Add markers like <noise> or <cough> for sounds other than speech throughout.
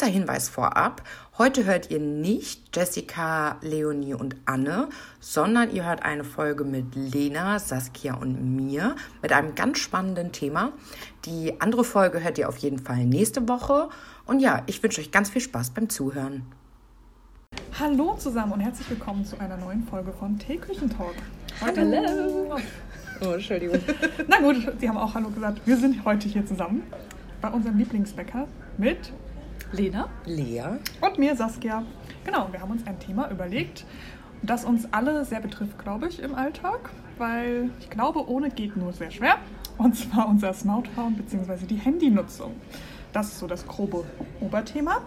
Kurzer Hinweis vorab. Heute hört ihr nicht Jessica, Leonie und Anne, sondern ihr hört eine Folge mit Lena, Saskia und mir mit einem ganz spannenden Thema. Die andere Folge hört ihr auf jeden Fall nächste Woche. Und ja, ich wünsche euch ganz viel Spaß beim Zuhören. Hallo zusammen und herzlich willkommen zu einer neuen Folge von Teeküchentalk. Heute Hallo. Oh, Entschuldigung. <laughs> Na gut, Sie haben auch Hallo gesagt. Wir sind heute hier zusammen bei unserem Lieblingsbäcker mit Lena. Lea. und mir, Saskia. Genau, wir haben uns ein Thema überlegt, das uns alle sehr betrifft, glaube ich, im Alltag, weil ich glaube, ohne geht nur sehr schwer. Und zwar unser Smartphone bzw. die Handynutzung. Das ist so das grobe Oberthema.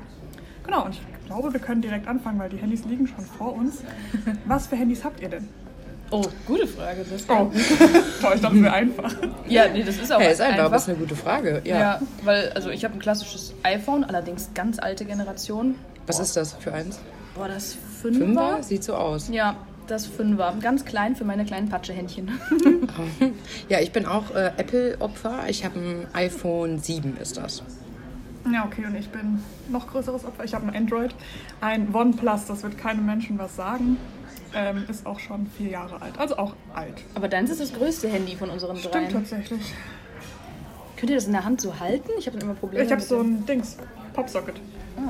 Genau, und ich glaube, wir können direkt anfangen, weil die Handys liegen schon vor uns. Was für Handys habt ihr denn? Oh, gute Frage. Das Oh, toll, <laughs> ich dachte, es wäre einfach. Ja, nee, das ist auch Hey, ist einfach, einfach. ist eine gute Frage. Ja. ja. weil, also ich habe ein klassisches iPhone, allerdings ganz alte Generation. Was ist das für eins? Boah, das Fünfer? Fünfer? Sieht so aus. Ja, das Fünfer. Ganz klein für meine kleinen Patschehändchen. <laughs> Ja, ich bin auch äh, Apple-Opfer. Ich habe ein iPhone 7 ist das. Ja, okay, und ich bin noch größeres Opfer. Ich habe ein Android, ein OnePlus, das wird keinem Menschen was sagen. Ähm, ist auch schon vier Jahre alt, also auch alt. Aber deins ist das größte Handy von unseren Stimmt dreien. tatsächlich. Könnt ihr das in der Hand so halten? Ich habe immer Probleme. Ich habe so ein Dings, Popsocket,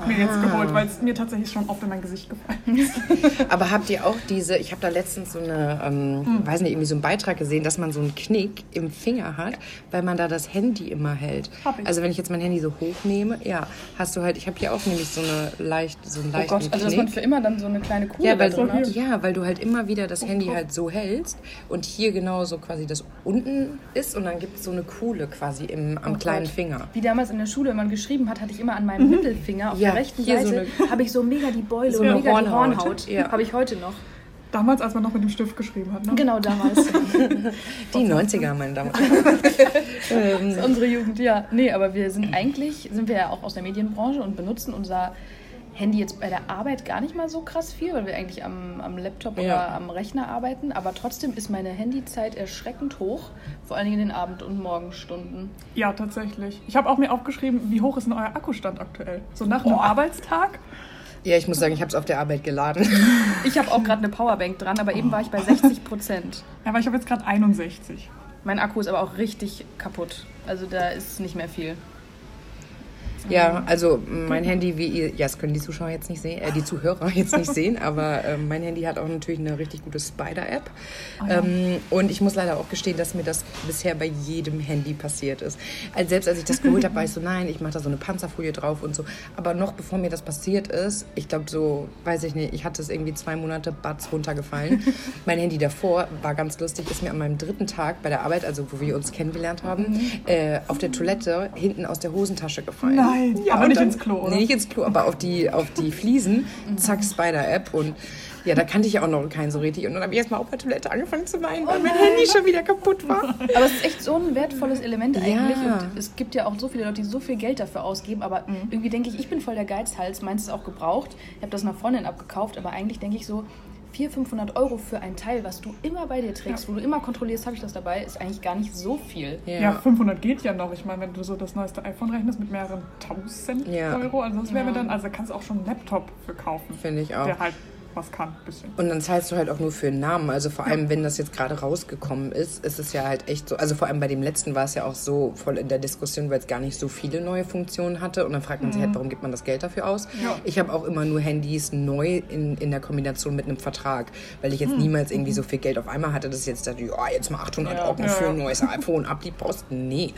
mir jetzt geholt, weil es mir tatsächlich schon oft in mein Gesicht gefallen ist. <laughs> Aber habt ihr auch diese, ich habe da letztens so eine, ähm, Hm. weiß nicht, irgendwie so einen Beitrag gesehen, dass man so einen Knick im Finger hat, weil man da das Handy immer hält. Hab ich. Also wenn ich jetzt mein Handy so hochnehme, ja, hast du halt, ich habe hier auch nämlich so eine leicht, so einen Oh leichten Gott, also dass man für immer dann so eine kleine Kugel Ja weil, drin hat. ja, weil du halt immer wieder das Handy halt so hältst und hier genau so quasi das unten ist und dann gibt es so eine Kuhle quasi im, am Oh kleinen. Finger. Wie damals in der Schule, wenn man geschrieben hat, hatte ich immer an meinem Mittelfinger auf Ja, der rechten hier so Seite habe ich so mega die Beule So und mega die Hornhaut. Hornhaut. Ja. Habe ich heute noch. Damals, als man noch mit dem Stift geschrieben hat. Ne? Genau damals. <laughs> Die 90er, meine Damen und Herren. <laughs> Das ist unsere Jugend, ja. Nee, aber wir sind eigentlich, sind wir ja auch aus der Medienbranche und benutzen unser Handy jetzt bei der Arbeit gar nicht mal so krass viel, weil wir eigentlich am, am Laptop Ja. oder am Rechner arbeiten. Aber trotzdem ist meine Handyzeit erschreckend hoch, vor allen Dingen in den Abend- und Morgenstunden. Ja, tatsächlich. Ich habe auch mir aufgeschrieben, wie hoch ist denn euer Akkustand aktuell? So nach einem Oh. Arbeitstag? Ja, ich muss sagen, ich habe es auf der Arbeit geladen. <laughs> Ich habe auch gerade eine Powerbank dran, aber eben war ich bei 60 Prozent. Ja, aber ich habe jetzt gerade 61. Mein Akku ist aber auch richtig kaputt. Also da ist nicht mehr viel. Ja, also mein Handy, wie ihr, ja, das können die Zuschauer jetzt nicht sehen, äh, die Zuhörer <laughs> jetzt nicht <laughs> sehen, aber ähm, mein Handy hat auch natürlich eine richtig gute Spider-App. ähm, und ich muss leider auch gestehen, dass mir das bisher bei jedem Handy passiert ist. Also selbst als ich das geholt habe, war ich so, nein, ich mache da so eine Panzerfolie drauf und so. Aber noch bevor mir das passiert ist, ich glaube so, weiß ich nicht, ich hatte es irgendwie zwei Monate, Batz runtergefallen. <laughs> mein Handy davor war ganz lustig, ist mir an meinem dritten Tag bei der Arbeit, also wo wir uns kennengelernt haben, äh, auf der Toilette hinten aus der Hosentasche gefallen. Nein, aber und nicht dann- ins Klo, oder? Nee, nicht ins Klo, aber auf die, auf die Fliesen. Zack, Spider-App. Und ja, da kannte ich ja auch noch keinen so richtig. Und dann habe ich erstmal auf der Toilette angefangen zu weinen, weil mein Handy schon wieder kaputt war. <laughs> Aber es ist echt so ein wertvolles Element eigentlich. Ja. Und es gibt ja auch so viele Leute, die so viel Geld dafür ausgeben. Aber irgendwie denke ich, ich bin voll der Geizhals. Meins ist auch gebraucht. Ich habe das einer Freundin abgekauft. Aber eigentlich denke ich so, 400, 500 Euro für ein Teil, was du immer bei dir trägst, wo du immer kontrollierst, habe ich das dabei, ist eigentlich gar nicht so viel. Ja. 500 geht ja noch. Ich meine, wenn du so das neueste iPhone rechnest mit mehreren tausend Ja. Euro, also das wäre Ja. dann, also kannst du auch schon einen Laptop für kaufen, Finde ich auch. der halt was kann, bisschen. Und dann zahlst du halt auch nur für einen Namen. Also vor allem, wenn das jetzt gerade rausgekommen ist, ist es ja halt echt so. Also vor allem bei dem letzten war es ja auch so voll in der Diskussion, weil es gar nicht so viele neue Funktionen hatte. Und dann fragt man sich halt, warum gibt man das Geld dafür aus? Ja. Ich habe auch immer nur Handys neu in, in der Kombination mit einem Vertrag, weil ich jetzt niemals irgendwie so viel Geld auf einmal hatte, dass ich jetzt dachte, ja, jetzt mal 800 Ja. Euro Ja, für ja. ein neues iPhone ab die Post. Nee.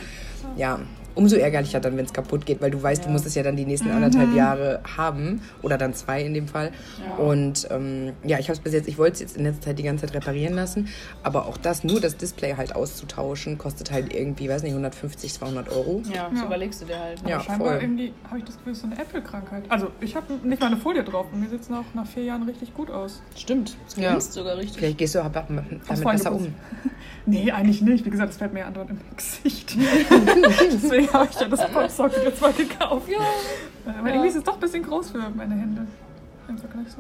Ja. Umso ärgerlicher dann, wenn es kaputt geht, weil du weißt, du musst es ja dann die nächsten anderthalb Jahre haben oder dann zwei in dem Fall. Und ähm, ja, ich habe es bis jetzt, ich wollte es jetzt in letzter Zeit die ganze Zeit reparieren lassen, aber auch das, nur das Display halt auszutauschen, kostet halt irgendwie, weiß nicht, 150, 200 Euro. Ja, das Ja. überlegst du dir halt. Ja, Aber scheinbar voll. irgendwie habe ich das Gefühl, es ist so eine Apple-Krankheit. Also ich habe nicht mal eine Folie drauf und mir sieht es nach, nach vier Jahren richtig gut aus. Stimmt, es Ja. glänzt sogar richtig. Vielleicht gehst du aber damit besser um. <laughs> Nee, eigentlich nicht. Wie gesagt, es fällt mir ja andauernd im <laughs> Gesicht. <laughs> Deswegen habe ich ja das Popsocket jetzt mal gekauft. Ja. Aber irgendwie ist es doch ein bisschen groß für meine Hände. Im Vergleich so.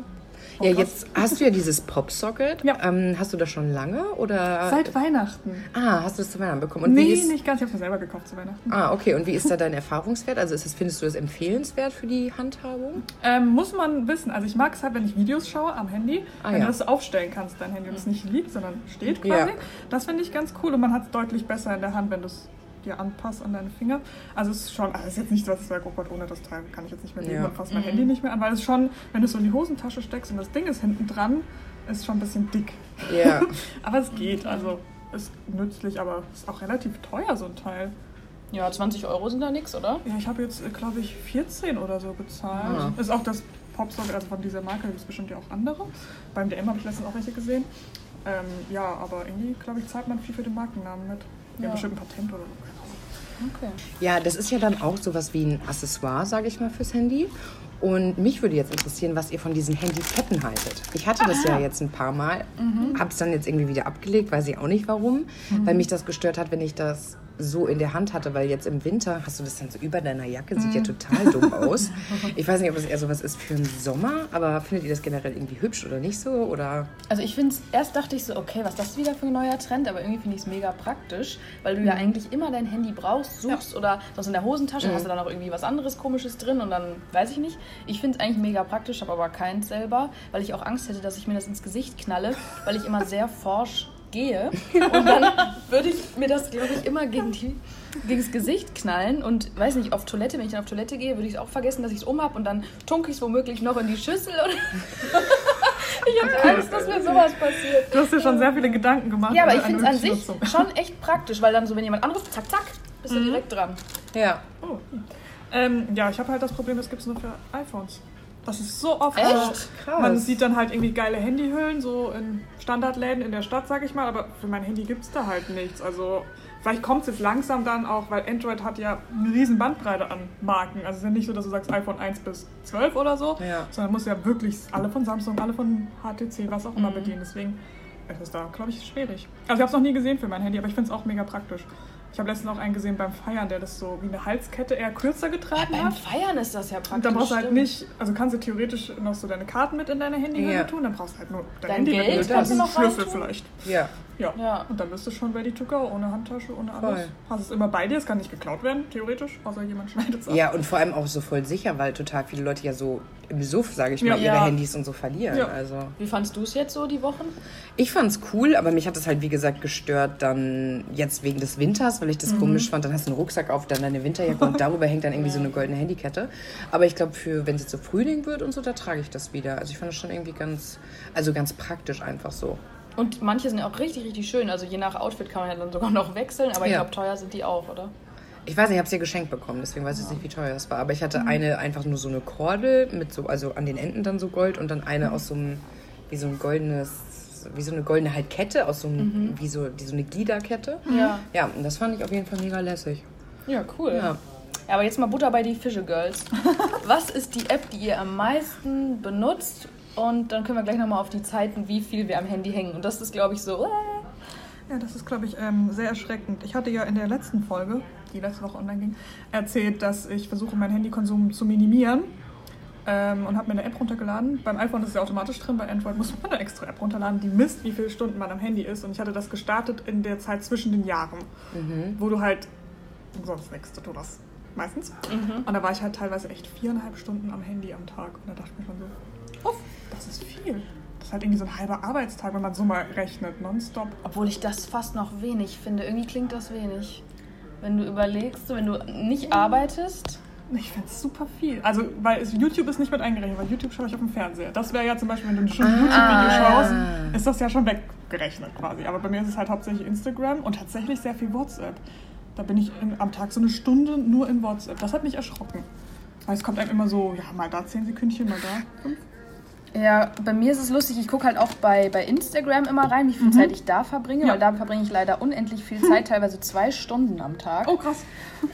Ja, jetzt hast du ja dieses Popsocket. Ja. Ähm, hast du das schon lange oder? Seit Weihnachten. Ah, hast du das zu Weihnachten bekommen? Und nee, wie ist, nicht ganz. Ich habe es selber gekauft zu Weihnachten. Ah, okay. Und wie ist da dein Erfahrungswert? Also ist das, findest du das empfehlenswert für die Handhabung? Ähm, muss man wissen. Also ich mag es halt, wenn ich Videos schaue am Handy, Ah, wenn ja. du das aufstellen kannst, dein Handy, und es nicht liegt, sondern steht quasi. Ja. Das finde ich ganz cool und man hat es deutlich besser in der Hand, wenn du es dir anpasst an deine Finger. Also es ist schon, also es ist jetzt nicht so, dass ich sage, oh Gott, ohne das Teil kann ich jetzt nicht mehr leben Ja. und fasse mein Handy nicht mehr an, weil es schon, wenn du es so in die Hosentasche steckst und das Ding ist hinten dran, ist schon ein bisschen dick. Ja. <laughs> Aber es geht, also ist nützlich, aber ist auch relativ teuer, so ein Teil. Ja, 20 Euro sind da nix, oder? Ja, ich habe jetzt, glaube ich, 14 oder so bezahlt. Ah. Ist auch das Popsocket, also von dieser Marke, gibt es bestimmt ja auch andere. Beim DM habe ich letztens auch welche gesehen. Ähm, ja, aber irgendwie, glaube ich, zahlt man viel für den Markennamen mit. Ja, Ja. bestimmt ein Patent oder so. Okay. Ja, das ist ja dann auch sowas wie ein Accessoire, sage ich mal, fürs Handy. Und mich würde jetzt interessieren, was ihr von diesen Handyketten haltet. Ich hatte das ja jetzt ein paar Mal, habe es dann jetzt irgendwie wieder abgelegt, weiß ich auch nicht warum, weil mich das gestört hat, wenn ich das so in der Hand hatte, weil jetzt im Winter hast du das dann so über deiner Jacke, sieht ja total dumm <laughs> aus. Ich weiß nicht, ob das eher sowas ist für den Sommer, aber findet ihr das generell irgendwie hübsch oder nicht so? Oder Also ich finde es, erst dachte ich so, okay, was ist das wieder für ein neuer Trend, aber irgendwie finde ich es mega praktisch, weil du ja eigentlich immer dein Handy brauchst, suchst oder sonst in der Hosentasche hast du dann auch irgendwie was anderes komisches drin und dann weiß ich nicht. Ich finde es eigentlich mega praktisch, habe aber keins selber, weil ich auch Angst hätte, dass ich mir das ins Gesicht knalle, weil ich immer sehr forsch gehe und dann würde ich mir das, glaube ich, immer gegen die, gegens Gesicht knallen und weiß nicht, auf Toilette, wenn ich dann auf Toilette gehe, würde ich es auch vergessen, dass ich es um habe und dann tunke ich es womöglich noch in die Schüssel oder <laughs> ich habe Angst, dass mir sowas passiert. Du hast dir schon sehr viele Gedanken gemacht. Ja, aber ich finde es an sich Nutzung. schon echt praktisch, weil dann so, wenn jemand anruft, zack, zack, bist du direkt dran. ja. Oh. Ähm, ja, ich habe halt das Problem, das gibt es nur für iPhones. Das ist so oft Echt? Krass. Man sieht dann halt irgendwie geile Handyhüllen, so in Standardläden in der Stadt, sag ich mal, aber für mein Handy gibt es da halt nichts. Also vielleicht kommt es jetzt langsam dann auch, weil Android hat ja eine riesen Bandbreite an Marken. Also es ist ja nicht so, dass du sagst iPhone 1 bis 12 oder so, Ja. sondern muss ja wirklich alle von Samsung, alle von HTC, was auch immer bedienen. Deswegen ist es da, glaube ich, schwierig. Also ich habe es noch nie gesehen für mein Handy, aber ich finde es auch mega praktisch. Ich habe letztens auch einen gesehen beim Feiern, der das so wie eine Halskette eher kürzer getragen Beim hat. Feiern ist das ja praktisch. Und dann brauchst du halt stimmt. nicht, also kannst du theoretisch noch so deine Karten mit in deine Handyhülle Ja. tun, dann brauchst du halt nur dein, Dein Handy Geld mit kannst du und noch Schlüssel vielleicht. Ja. Ja. Ja. Und dann bist du schon ready to go, ohne Handtasche, ohne alles. Voll. Hast es immer bei dir, es kann nicht geklaut werden, theoretisch, außer jemand schneidet es ab. Ja, und vor allem auch so voll sicher, weil total viele Leute ja so im Suff, sage ich mal, Ja. ihre Ja. Handys und so verlieren. Ja. Also Wie fandst du es jetzt so die Wochen? ich fand's cool, aber mich hat es halt wie gesagt gestört dann jetzt wegen des Winters, weil ich das komisch fand. Dann hast du einen Rucksack auf, dann deine Winterjacke und <laughs> darüber hängt dann irgendwie so eine goldene Handykette. Aber ich glaube, für wenn es jetzt so Frühling wird und so, da trage ich das wieder. Also ich fand das schon irgendwie ganz, also ganz praktisch einfach so. Und manche sind auch richtig, richtig schön. Also je nach Outfit kann man ja dann sogar noch wechseln, aber ich Ja. glaube, teuer sind die auch, oder? Ich weiß nicht, ich habe es ja geschenkt bekommen, deswegen weiß ich jetzt nicht, wie teuer es war. Aber ich hatte eine einfach nur so eine Kordel mit so, also an den Enden dann so Gold und dann eine aus so einem, wie so ein goldenes, wie so eine goldene halt Kette, aus so einem, wie so, die, so eine Gliederkette. Ja. Ja, und das fand ich auf jeden Fall mega lässig. Ja, cool. Ja. Ja, aber jetzt mal Butter bei die Fische, Girls. <laughs> Was ist die App, die ihr am meisten benutzt? Und dann können wir gleich nochmal auf die Zeiten, wie viel wir am Handy hängen. Und das ist, glaube ich, so. Äh, Ja, das ist, glaube ich, ähm, sehr erschreckend. Ich hatte ja in der letzten Folge, die letzte Woche online ging, erzählt, dass ich versuche, meinen Handykonsum zu minimieren. Ähm, und habe mir eine App runtergeladen. Beim iPhone ist es ja automatisch drin, bei Android muss man eine extra App runterladen, die misst, wie viele Stunden man am Handy ist. Und ich hatte das gestartet in der Zeit zwischen den Jahren, wo du halt sonst nichts zu tun hast. Meistens. Und da war ich halt teilweise echt viereinhalb Stunden am Handy am Tag. Und da dachte ich mir schon so, uff, das ist viel. Das ist halt irgendwie so ein halber Arbeitstag, wenn man so mal rechnet, nonstop. obwohl ich das fast noch wenig finde. Irgendwie klingt das wenig. Wenn du überlegst, wenn du nicht arbeitest. Ich finde es super viel. Also, weil es, YouTube ist nicht mit eingerechnet, weil YouTube schaue ich auf dem Fernseher. Das wäre ja zum Beispiel, wenn du ein YouTube-Video schaust, ist das ja schon weggerechnet quasi. Aber bei mir ist es halt hauptsächlich Instagram und tatsächlich sehr viel WhatsApp. Da bin ich in, am Tag so eine Stunde nur in WhatsApp. Das hat mich erschrocken. Weil es kommt einem immer so, ja, mal da 10 Sekündchen, mal da 5. Ja, bei mir ist es lustig, ich gucke halt auch bei, bei Instagram immer rein, wie viel Zeit ich da verbringe, Ja. weil da verbringe ich leider unendlich viel Zeit, <laughs> teilweise zwei Stunden am Tag. Oh, krass.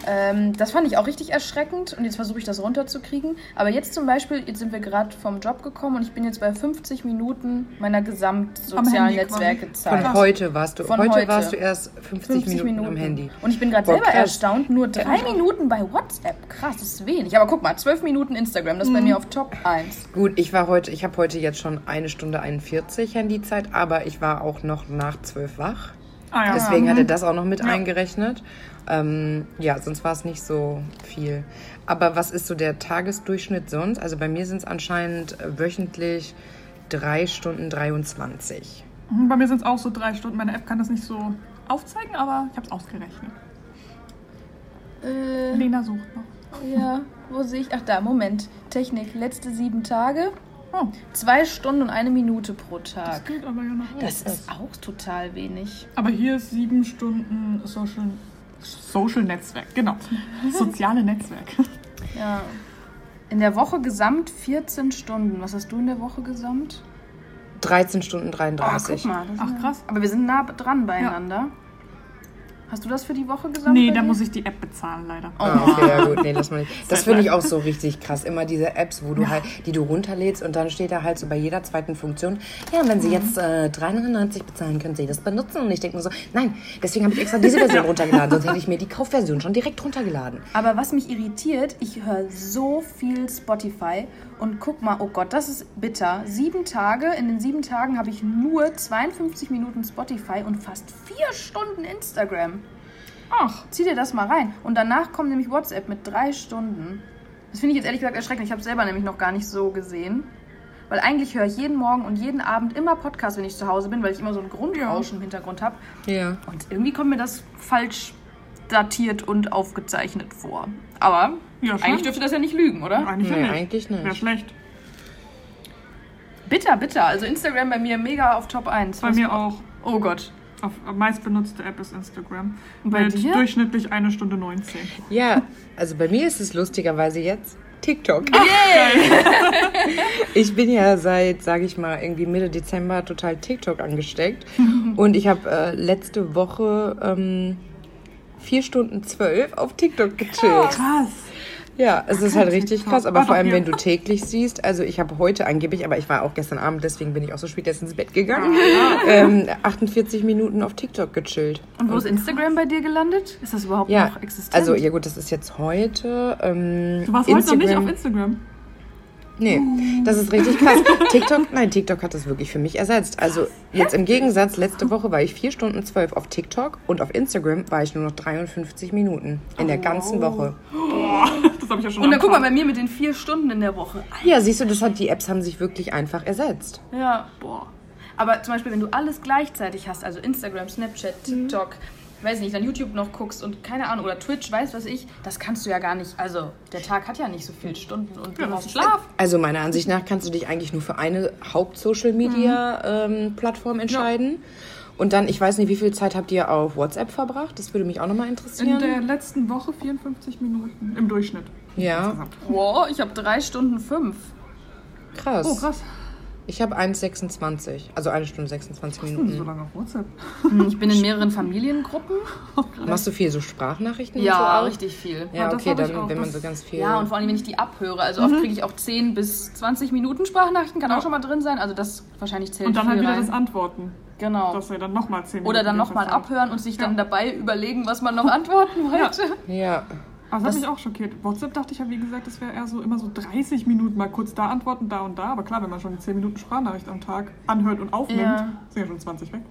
Ähm, das fand ich auch richtig erschreckend und jetzt versuche ich das runterzukriegen. Aber jetzt zum Beispiel, jetzt sind wir gerade vom Job gekommen und ich bin jetzt bei 50 Minuten meiner gesamtsozialen Handy Netzwerke Von Zeit. heute warst du. Von heute, heute. warst du erst 50, 50 Minuten, am Handy. Und ich bin gerade selber krass. erstaunt, nur drei Minuten bei WhatsApp. Krass, das ist wenig. Aber guck mal, 12 Minuten Instagram, das ist bei mir auf Top 1. Gut, ich war heute, ich habe heute jetzt schon eine Stunde 41 Handyzeit, aber ich war auch noch nach 12 wach. Ah ja. Deswegen Mhm. hat er das auch noch mit Ja. eingerechnet. Ähm, ja, sonst war es nicht so viel. Aber was ist so der Tagesdurchschnitt sonst? Also bei mir sind es anscheinend äh, wöchentlich 3 Stunden 23. Mhm, Bei mir sind es auch so drei Stunden. Meine App kann das nicht so aufzeigen, aber ich habe es ausgerechnet. Äh, Lena sucht noch. ja, wo sehe ich? Ach da, Moment. Technik, letzte sieben Tage. Oh, Zwei Stunden und eine Minute pro das Tag. geht aber ja noch. Das ist auch total wenig. Aber hier ist sieben Stunden Social, Social Netzwerk. Genau. <laughs> Soziale Netzwerk. Ja. In der Woche gesamt 14 Stunden. Was hast du in der Woche gesamt? 13 Stunden Ah, 33. guck mal. das Ach, ist ja- krass. Aber wir sind nah dran beieinander. Hast du das für die Woche gesamt? Nee, da muss ich die App bezahlen, leider. Ah, okay, ja gut, nee, das, meine ich. <laughs> das finde ich auch so richtig krass. Immer diese Apps, wo du halt, die du runterlädst und dann steht da halt so bei jeder zweiten Funktion, ja, und wenn Sie jetzt äh, 390 bezahlen, können Sie das benutzen. Und ich denke mir so, nein, deswegen habe ich extra diese Version <laughs> runtergeladen, sonst hätte ich mir die Kaufversion schon direkt runtergeladen. Aber was mich irritiert, ich höre so viel Spotify und guck mal, oh Gott, das ist bitter. Sieben Tage, in den sieben Tagen habe ich nur 52 Minuten Spotify und fast vier Stunden Instagram. Ach, Zieh dir das mal rein. Und danach kommt nämlich WhatsApp mit drei Stunden. Das finde ich jetzt ehrlich gesagt erschreckend. Ich habe es selber nämlich noch gar nicht so gesehen. Weil eigentlich höre ich jeden Morgen und jeden Abend immer Podcast, wenn ich zu Hause bin, weil ich immer so ein Grundrauschen im Hintergrund habe. Ja. Und irgendwie kommt mir das falsch datiert und aufgezeichnet vor. Aber Ja, schon. eigentlich dürfte das ja nicht lügen, oder? eigentlich Nee, ja nicht. eigentlich nicht. Wäre schlecht. Bitter, bitter. Also Instagram bei mir mega auf Top 1. Bei Was- mir auch. Oh Gott. Auf, auf meistbenutzte App ist Instagram. Und bei Mit dir? durchschnittlich eine Stunde 19. Ja, also bei mir ist es lustigerweise jetzt TikTok. <laughs> Ich bin ja seit, sage ich mal, irgendwie Mitte Dezember total TikTok angesteckt. <laughs> Und ich habe äh, letzte Woche ähm, vier Stunden zwölf auf TikTok gechillt. Krass. Ja, es ist halt richtig krass, aber vor allem, ja. wenn du täglich siehst, also ich habe heute angeblich, aber ich war auch gestern Abend, deswegen bin ich auch so spät erst ins Bett gegangen, Ah, ähm, 48 Minuten auf TikTok gechillt. Und wo ist Instagram bei dir gelandet? Ist das überhaupt Ja, noch existent? also ja gut, das ist jetzt heute. Ähm, Du warst heute noch nicht auf Instagram. Nee, das ist richtig krass. <laughs> TikTok, nein, TikTok hat das wirklich für mich ersetzt. Also jetzt im Gegensatz, letzte Woche war ich vier Stunden zwölf auf TikTok und auf Instagram war ich nur noch 53 Minuten in der ganzen Woche. Das habe ich ja schon Und dann guck mal bei mir mit den vier Stunden in der Woche. Ja, siehst du, das hat die Apps haben sich wirklich einfach ersetzt. Ja, boah. Aber zum Beispiel, wenn du alles gleichzeitig hast, also Instagram, Snapchat, TikTok, weiß nicht, dann YouTube noch guckst und keine Ahnung, oder Twitch, weiß was ich, das kannst du ja gar nicht. Also, der Tag hat ja nicht so viele Stunden und du Ja, brauchst Schlaf. Also meiner Ansicht nach kannst du dich eigentlich nur für eine Haupt-Social-Media-Plattform entscheiden. Und dann, ich weiß nicht, wie viel Zeit habt ihr auf WhatsApp verbracht? Das würde mich auch nochmal In interessieren. der letzten Woche 54 Minuten im Durchschnitt. ja. Wow, ich habe drei Stunden fünf. krass. Oh, krass. Ich habe 1,26, also eine Stunde 26 Hm, so Minuten. lange auf WhatsApp. Hm, Ich bin in mehreren Familiengruppen. <laughs> Machst du viel so Sprachnachrichten? und so Ja, auch? richtig viel. Ja, Ja, das okay, ich dann, auch. wenn man so ganz viel. Ja, und vor allem, wenn ich die abhöre. Also oft kriege ich auch 10 bis 20 Minuten Sprachnachrichten, kann auch schon mal drin sein. Also das wahrscheinlich zählt Und dann viel halt wieder rein. das Antworten. Genau. Dass er dann nochmal 10 Minuten. Oder dann nochmal abhören und sich dann Ja. dabei überlegen, was man noch <laughs> antworten wollte. ja. Aber das hat mich auch schockiert. WhatsApp dachte ich ja, wie gesagt, das wäre eher so immer so 30 Minuten mal kurz da antworten, da und da. Aber klar, wenn man schon 10 Minuten Sprachnachricht am Tag anhört und aufnimmt, Ja. sind ja schon 20 weg.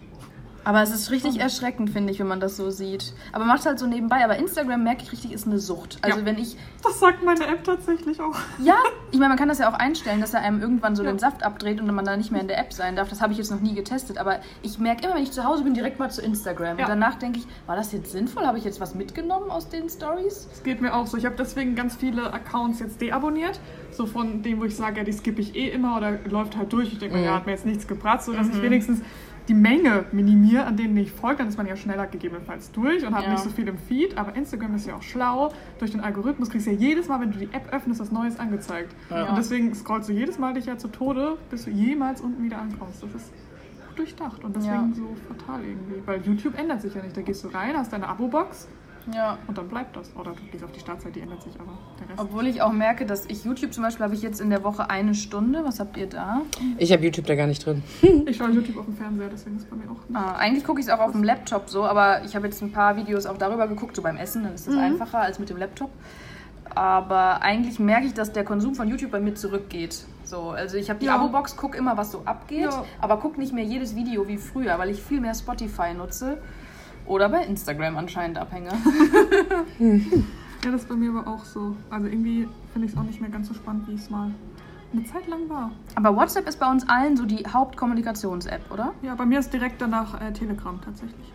Aber es ist richtig erschreckend, finde ich, wenn man das so sieht. Aber macht halt so nebenbei. Aber Instagram, merke ich richtig, ist eine Sucht. Also Ja. wenn ich, Das sagt meine App tatsächlich auch. ja, ich meine, man kann das ja auch einstellen, dass er einem irgendwann so Ja. den Saft abdreht und man dann nicht mehr in der App sein darf. Das habe ich jetzt noch nie getestet. Aber ich merke immer, wenn ich zu Hause bin, direkt mal zu Instagram. Ja. Und danach denke ich, war das jetzt sinnvoll? Habe ich jetzt was mitgenommen aus den Stories? Das geht mir auch so. Ich habe deswegen ganz viele Accounts jetzt deabonniert. So von dem, wo ich sage, ja, die skippe ich eh immer oder läuft halt durch. Ich denke mir, ja, hat mir jetzt nichts gebracht, sodass ich wenigstens die Menge minimiere, an denen ich folge. Dann ist man ja schneller gegebenenfalls durch und hat Ja. nicht so viel im Feed. Aber Instagram ist ja auch schlau. Durch den Algorithmus kriegst du ja jedes Mal, wenn du die App öffnest, was Neues angezeigt. Und deswegen scrollst du jedes Mal dich ja zu Tode, bis du jemals unten wieder ankommst. Das ist gut durchdacht und deswegen Ja. so fatal irgendwie. Weil YouTube ändert sich ja nicht. Da gehst du rein, hast deine Abo-Box Ja. Und dann bleibt das. Oder du gehst auf die Startzeit, die ändert sich, aber der Rest. Obwohl ich auch merke, dass ich YouTube zum Beispiel habe ich jetzt in der Woche eine Stunde. Was habt ihr da? Ich habe YouTube da gar nicht drin. <laughs> Ich schaue YouTube auf dem Fernseher, deswegen ist es bei mir auch. Ah, eigentlich gucke ich es auch auf dem Laptop so, aber ich habe jetzt ein paar Videos auch darüber geguckt, so beim Essen, dann ist das einfacher als mit dem Laptop. Aber eigentlich merke ich, dass der Konsum von YouTube bei mir zurückgeht. So, also ich habe die Ja. Abo-Box, gucke immer, was so abgeht, Ja. aber gucke nicht mehr jedes Video wie früher, weil ich viel mehr Spotify nutze. Oder bei Instagram anscheinend abhänge. Ja, das ist bei mir aber auch so. Also irgendwie finde ich es auch nicht mehr ganz so spannend, wie es mal eine Zeit lang war. Aber WhatsApp ist bei uns allen so die Hauptkommunikations-App, oder? Ja, bei mir ist direkt danach äh, Telegram tatsächlich.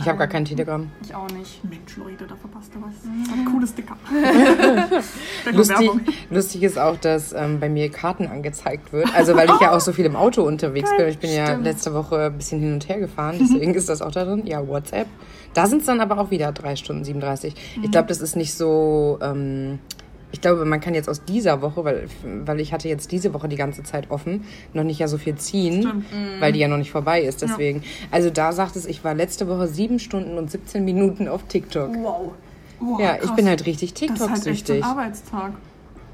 Ich habe gar kein Telegram. Ich auch nicht. Mensch, Leute, da verpasst ihr was. Mhm. Ein cooles Sticker. <laughs> Lustig, Werbung. lustig ist auch, dass ähm, bei mir Karten angezeigt wird. Also weil ich ja auch so viel im Auto unterwegs bin. Ich bin ja Stimmt. letzte Woche ein bisschen hin und her gefahren, deswegen ist das auch da drin. Ja, WhatsApp. Da sind es dann aber auch wieder 3 Stunden 37. Ich glaube, das ist nicht so. Ähm, ich glaube, man kann jetzt aus dieser Woche, weil, weil ich hatte jetzt diese Woche die ganze Zeit offen, noch nicht ja so viel ziehen, Stimmt. weil die ja noch nicht vorbei ist. Deswegen. Also da sagt es, ich war letzte Woche 7 Stunden und 17 Minuten auf TikTok. Wow. Wow, Ja, ich krass. bin halt richtig Das ist halt echt so ein TikTok-süchtig. Arbeitstag.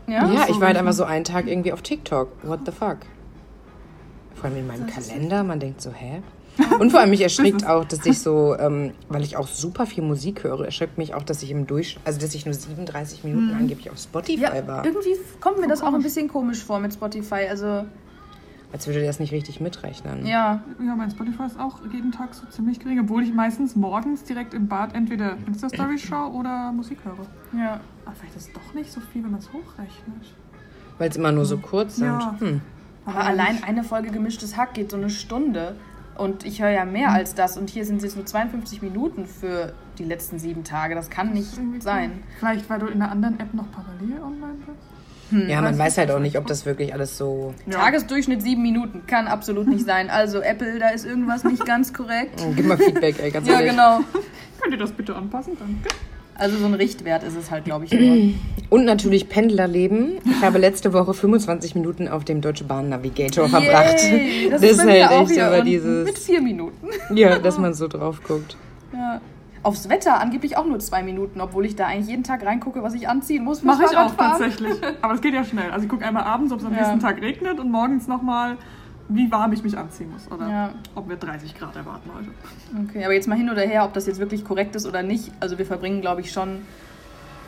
Ja? Ja, so ich war halt einfach so einen Tag irgendwie auf TikTok. What the fuck? Vor allem in meinem Kalender, man denkt so, hä? Und vor allem mich erschrickt auch, dass ich so, ähm, weil ich auch super viel Musik höre, erschreckt mich auch, dass ich im Durchschnitt, also dass ich nur 37 Minuten angeblich auf Spotify Ja, war. irgendwie kommt mir das auch ein bisschen komisch vor mit Spotify. Also, Als würde der das nicht richtig mitrechnen. ja. Ja, mein Spotify ist auch jeden Tag so ziemlich gering, obwohl ich meistens morgens direkt im Bad entweder Insta-Stories <clears throat> schaue oder Musik höre. ja. Aber vielleicht ist es doch nicht so viel, wenn man es hochrechnet. Weil es immer nur so kurz sind. Ja. Hm. Aber allein eine Folge gemischtes Hack geht so eine Stunde. Und ich höre ja mehr als das. Und hier sind es jetzt nur 52 Minuten für die letzten sieben Tage. Das kann nicht Irgendwie sein. cool. Vielleicht, weil du in einer anderen App noch parallel online bist? Ja, man weiß halt auch nicht. nicht, ob das wirklich alles so. Ja. Tagesdurchschnitt sieben Minuten. Kann absolut nicht <laughs> sein. Also, Apple, da ist irgendwas nicht ganz korrekt. Oh, <laughs> Gib mal Feedback, ey, ganz Ja, ehrlich. genau. <laughs> Könnt ihr das bitte anpassen? Danke. Also, so ein Richtwert ist es halt, glaube ich, immer. <clears throat> Und natürlich Pendlerleben. Ich habe letzte Woche 25 Minuten auf dem Deutsche Bahn Navigator verbracht. Yay, das, Das halt auch echt unten dieses- Mit vier Minuten. <laughs> Ja, dass man so drauf guckt. Ja. Aufs Wetter angeblich auch nur zwei Minuten, obwohl ich da eigentlich jeden Tag reingucke, was ich anziehen muss. Mache ich auch tatsächlich. Aber das geht ja schnell. Also ich gucke einmal abends, ob es am Ja. nächsten Tag regnet und morgens nochmal, wie warm ich mich anziehen muss. Oder Ja. ob wir 30 Grad erwarten heute. Okay, aber jetzt mal hin oder her, ob das jetzt wirklich korrekt ist oder nicht. Also wir verbringen, glaube ich, schon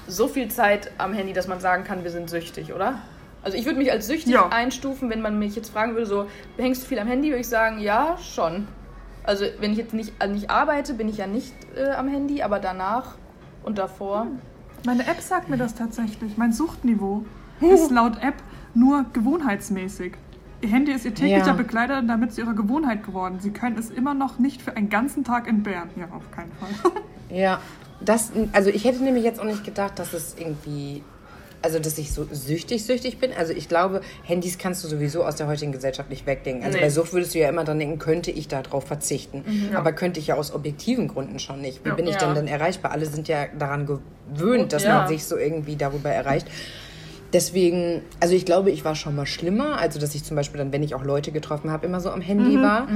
so viel Zeit am Handy, dass man sagen kann, wir sind süchtig, oder? Also ich würde mich als süchtig Ja. einstufen, wenn man mich jetzt fragen würde, so, hängst du viel am Handy, würde ich sagen, ja, schon. Also wenn ich jetzt nicht, also nicht arbeite, bin ich ja nicht äh, am Handy, aber danach und davor. Meine App sagt mir das tatsächlich. Mein Suchtniveau ist laut App nur gewohnheitsmäßig. Ihr Handy ist ihr täglicher Ja. Begleiter und damit zu ihrer Gewohnheit geworden. Sie können es immer noch nicht für einen ganzen Tag entbehren. Ja, auf keinen Fall. <laughs> Ja, das, also ich hätte nämlich jetzt auch nicht gedacht, dass es irgendwie, also dass ich so süchtig, süchtig bin. Also ich glaube, Handys kannst du sowieso aus der heutigen Gesellschaft nicht wegdenken. Also Nee. bei Sucht würdest du ja immer dran denken, könnte ich darauf verzichten. Aber könnte ich ja aus objektiven Gründen schon nicht. Wie Ja. bin ich denn dann erreichbar? Alle sind ja daran gewöhnt, dass Ja. man sich so irgendwie darüber erreicht. Deswegen, also ich glaube, ich war schon mal schlimmer. Also, dass ich zum Beispiel dann, wenn ich auch Leute getroffen habe, immer so am Handy war.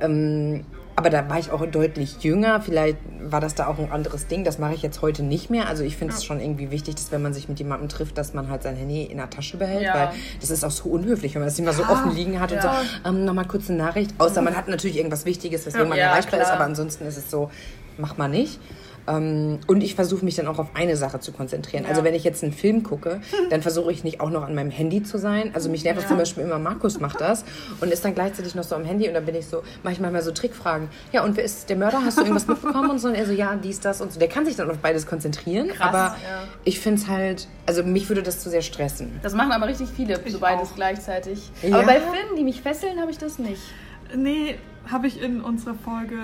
Ähm, aber da war ich auch deutlich jünger. Vielleicht war das da auch ein anderes Ding. Das mache ich jetzt heute nicht mehr. Also ich finde es schon irgendwie wichtig, dass wenn man sich mit jemandem trifft, dass man halt sein Handy in der Tasche behält. Ja. Weil das ist auch so unhöflich, wenn man das immer so offen liegen hat und Ja. so, ähm, nochmal kurz eine Nachricht. Außer man hat natürlich irgendwas Wichtiges, weswegen man Ja, erreichbar ist. klar. Aber ansonsten ist es so, macht man nicht. Ähm, und ich versuche mich dann auch auf eine Sache zu konzentrieren. Also Ja. wenn ich jetzt einen Film gucke, dann versuche ich nicht auch noch an meinem Handy zu sein. Also mich nervt es zum Beispiel immer, Markus macht das und ist dann gleichzeitig noch so am Handy und dann bin ich so, mache ich manchmal so Trickfragen. Ja, und wer ist der Mörder? Hast du irgendwas mitbekommen? Und so, und er so, ja, dies, das und so. Der kann sich dann auf beides konzentrieren, Krass, aber ja. ich finde es halt, also mich würde das zu sehr stressen. Das machen aber richtig viele, so beides auch. gleichzeitig. Ja. Aber bei Filmen, die mich fesseln, habe ich das nicht. Nee, habe ich in unserer Folge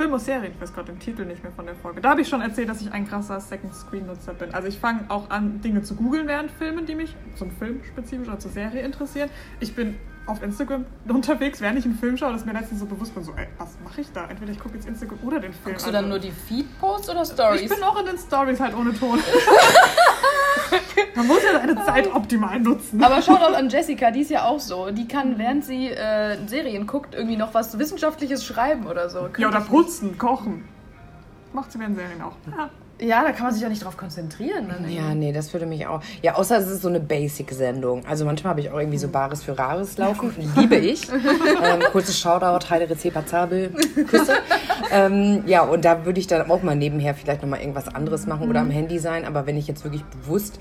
Film und Serien, ich weiß gerade den Titel nicht mehr von der Folge. Da habe ich schon erzählt, dass ich ein krasser Second Screen Nutzer bin. Also ich fange auch an, Dinge zu googeln während Filmen, die mich zum Film spezifisch oder zur Serie interessieren. Ich bin auf Instagram unterwegs, während ich einen Film schaue, dass mir letztens so bewusst bin, so, ey, was mache ich da? Entweder ich gucke jetzt Instagram oder den Film. Guckst du dann Also, nur die Feed-Posts oder Stories? Ich bin auch in den Stories halt ohne Ton. <laughs> <laughs> Man muss ja seine Zeit optimal nutzen. Aber schaut auch an Jessica, die ist ja auch so. Die kann, während sie äh, Serien guckt, irgendwie noch was Wissenschaftliches schreiben oder so. Ja, Könnte oder ich nicht. putzen, kochen. Macht sie während Serien auch. Ja. Ja, da kann man sich ja nicht drauf konzentrieren. Ne? Ja, nee, das würde mich auch. Ja, außer es ist so eine Basic-Sendung. Also manchmal habe ich auch irgendwie so Bares für Rares laufen. Liebe ich. ähm, kurzes Shoutout, Heide Rezepa Zabel, Küsse. ähm, ja, und da würde ich dann auch mal nebenher vielleicht nochmal irgendwas anderes machen oder am Handy sein. Aber wenn ich jetzt wirklich bewusst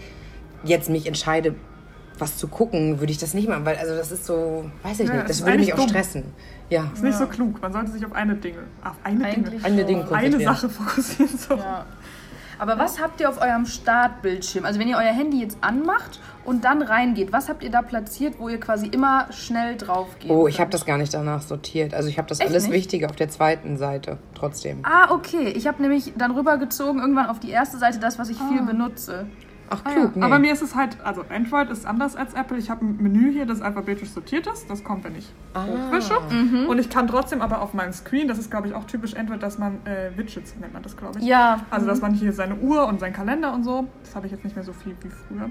jetzt mich entscheide, was zu gucken, würde ich das nicht machen, weil also das ist so, weiß ich Ja, nicht, das würde mich eigentlich auch dumm. stressen. Ja. Ist nicht so klug. Man sollte sich auf eine Dinge, auf eine Eigentlich Dinge, Eine Ding eine. Sache fokussieren. So. Ja. Aber was habt ihr auf eurem Startbildschirm? Also wenn ihr euer Handy jetzt anmacht und dann reingeht, was habt ihr da platziert, wo ihr quasi immer schnell drauf geht? Oh, ich habe das gar nicht danach sortiert. Also ich habe das Echt alles nicht? Wichtige auf der zweiten Seite trotzdem. Ah, okay. Ich habe nämlich dann rübergezogen irgendwann auf die erste Seite das, was ich viel benutze. Ach Ah, klug, ja. nee. Aber mir ist es halt, also Android ist anders als Apple. Ich habe ein Menü hier, das alphabetisch sortiert ist. Das kommt, wenn ich Ah. hochwische. Mhm. Und ich kann trotzdem aber auf meinem Screen, das ist glaube ich auch typisch Android, dass man äh, Widgets nennt man das, glaube ich. Ja. Also dass man hier seine Uhr und seinen Kalender und so. Das habe ich jetzt nicht mehr so viel wie früher.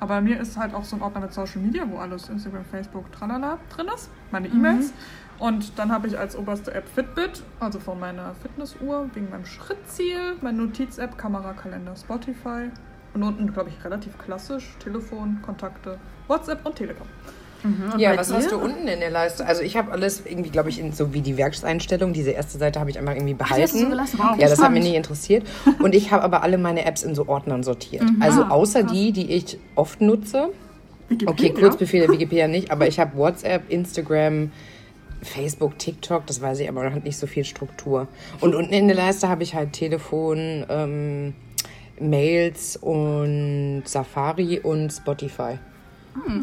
Aber mir ist halt auch so ein Ordner mit Social Media, wo alles Instagram, Facebook, tralala drin ist. Meine E-Mails. Und dann habe ich als oberste App Fitbit, also von meiner Fitnessuhr, wegen meinem Schrittziel, meine Notiz-App, Kamera, Kalender, Spotify. Und unten, glaube ich, relativ klassisch, Telefon, Kontakte, WhatsApp und Telegram. Und Ja, was dir? hast du unten in der Leiste? Also ich habe alles irgendwie, glaube ich, in so wie die Werkseinstellung. Diese erste Seite habe ich einmal irgendwie behalten. so gelassen. Okay, ja, das hat mich nie interessiert. Und ich habe aber alle meine Apps in so Ordnern sortiert. Also Ah, außer krass. die, die ich oft nutze. Wikipedia. Okay, Kurzbefehle Wikipedia nicht, aber ich habe WhatsApp, Instagram, Facebook, TikTok, das weiß ich, aber man hat nicht so viel Struktur. Und unten in der Leiste habe ich halt Telefon, ähm, Mails und Safari und Spotify.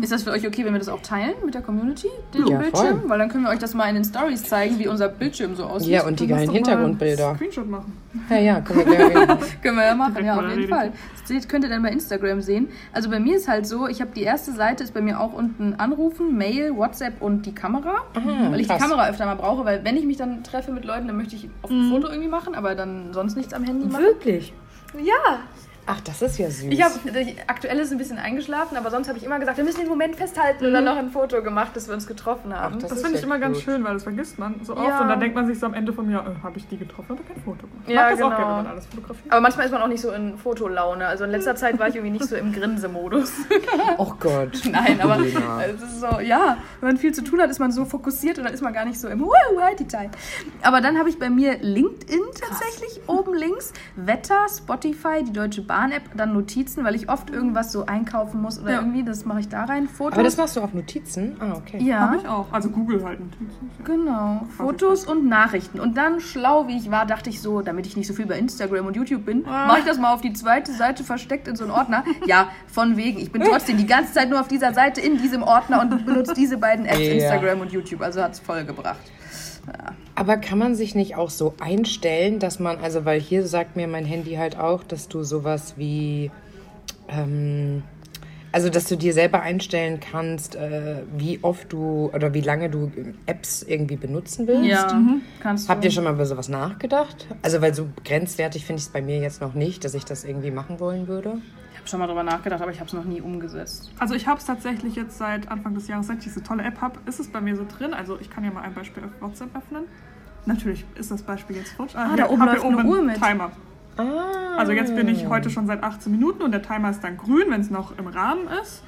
Ist das für euch okay, wenn wir das auch teilen mit der Community, den Ja, Bildschirm? voll. Weil dann können wir euch das mal in den Stories zeigen, wie unser Bildschirm so aussieht. Ja, und die geilen Hintergrundbilder. einen Screenshot machen. Ja, ja, können wir gerne. <laughs> Können wir ja machen, Direkt ja, auf jeden. Fall. Das könnt ihr dann bei Instagram sehen. Also bei mir ist halt so, ich habe die erste Seite, ist bei mir auch unten Anrufen, Mail, WhatsApp und die Kamera. Aha, weil ich krass. die Kamera öfter mal brauche, weil wenn ich mich dann treffe mit Leuten, dann möchte ich auf ein Foto irgendwie machen, aber dann sonst nichts am Handy machen. Wirklich? Ja, Ach, das ist ja süß. ich habe aktuell ist ein bisschen eingeschlafen, aber sonst habe ich immer gesagt, wir müssen den Moment festhalten und dann noch ein Foto gemacht, dass wir uns getroffen haben. Ach, das Das finde ich ja immer ganz gut. schön, weil das vergisst man so oft. Ja. Und dann denkt man sich so am Ende vom Jahr, äh, habe ich die getroffen, aber kein Foto gemacht. Ich Ja, mag das auch genau. gerne, wenn man alles fotografiert. aber manchmal ist man auch nicht so in Fotolaune. Also in letzter Zeit war ich irgendwie nicht so im Grinsemodus. <laughs> Oh Gott. <laughs> Nein, aber es ist so, ja, wenn man viel zu tun hat, ist man so fokussiert und dann ist man gar nicht so im halt Zeit. Aber dann habe ich bei mir LinkedIn tatsächlich oben links, Wetter, Spotify, die Deutsche Bahn-App, dann Notizen, weil ich oft irgendwas so einkaufen muss oder Ja. irgendwie, das mache ich da rein. Fotos. Aber das machst du auf Notizen? Ah, okay. ja. Habe ich auch. Also Google halt natürlich. Ja. Genau, Fotos und Nachrichten. Und dann, schlau wie ich war, dachte ich so, damit ich nicht so viel bei Instagram und YouTube bin, Ah. mache ich das mal auf die zweite Seite versteckt in so einen Ordner. <laughs> Ja, von wegen. Ich bin trotzdem die ganze Zeit nur auf dieser Seite in diesem Ordner und benutze diese beiden Apps, Ja. Instagram und YouTube. Also hat es voll gebracht. Aber kann man sich nicht auch so einstellen, dass man, also weil hier sagt mir mein Handy halt auch, dass du sowas wie, ähm, also dass du dir selber einstellen kannst, äh, wie oft du oder wie lange du Apps irgendwie benutzen willst. Ja, kannst du. Habt ihr schon mal über sowas nachgedacht? Also weil so grenzwertig finde ich es bei mir jetzt noch nicht, dass ich das irgendwie machen wollen würde. Ich habe schon mal drüber nachgedacht, aber ich habe es noch nie umgesetzt. Also ich habe es tatsächlich jetzt seit Anfang des Jahres, seit ich diese tolle App habe, ist es bei mir so drin. Also ich kann ja mal ein Beispiel auf WhatsApp öffnen. Natürlich ist das Beispiel jetzt futsch. Ah, hier, da oben läuft hier eine einen Uhr mit. Timer. Ah. Also jetzt bin ich heute schon seit 18 Minuten und der Timer ist dann grün, wenn es noch im Rahmen ist.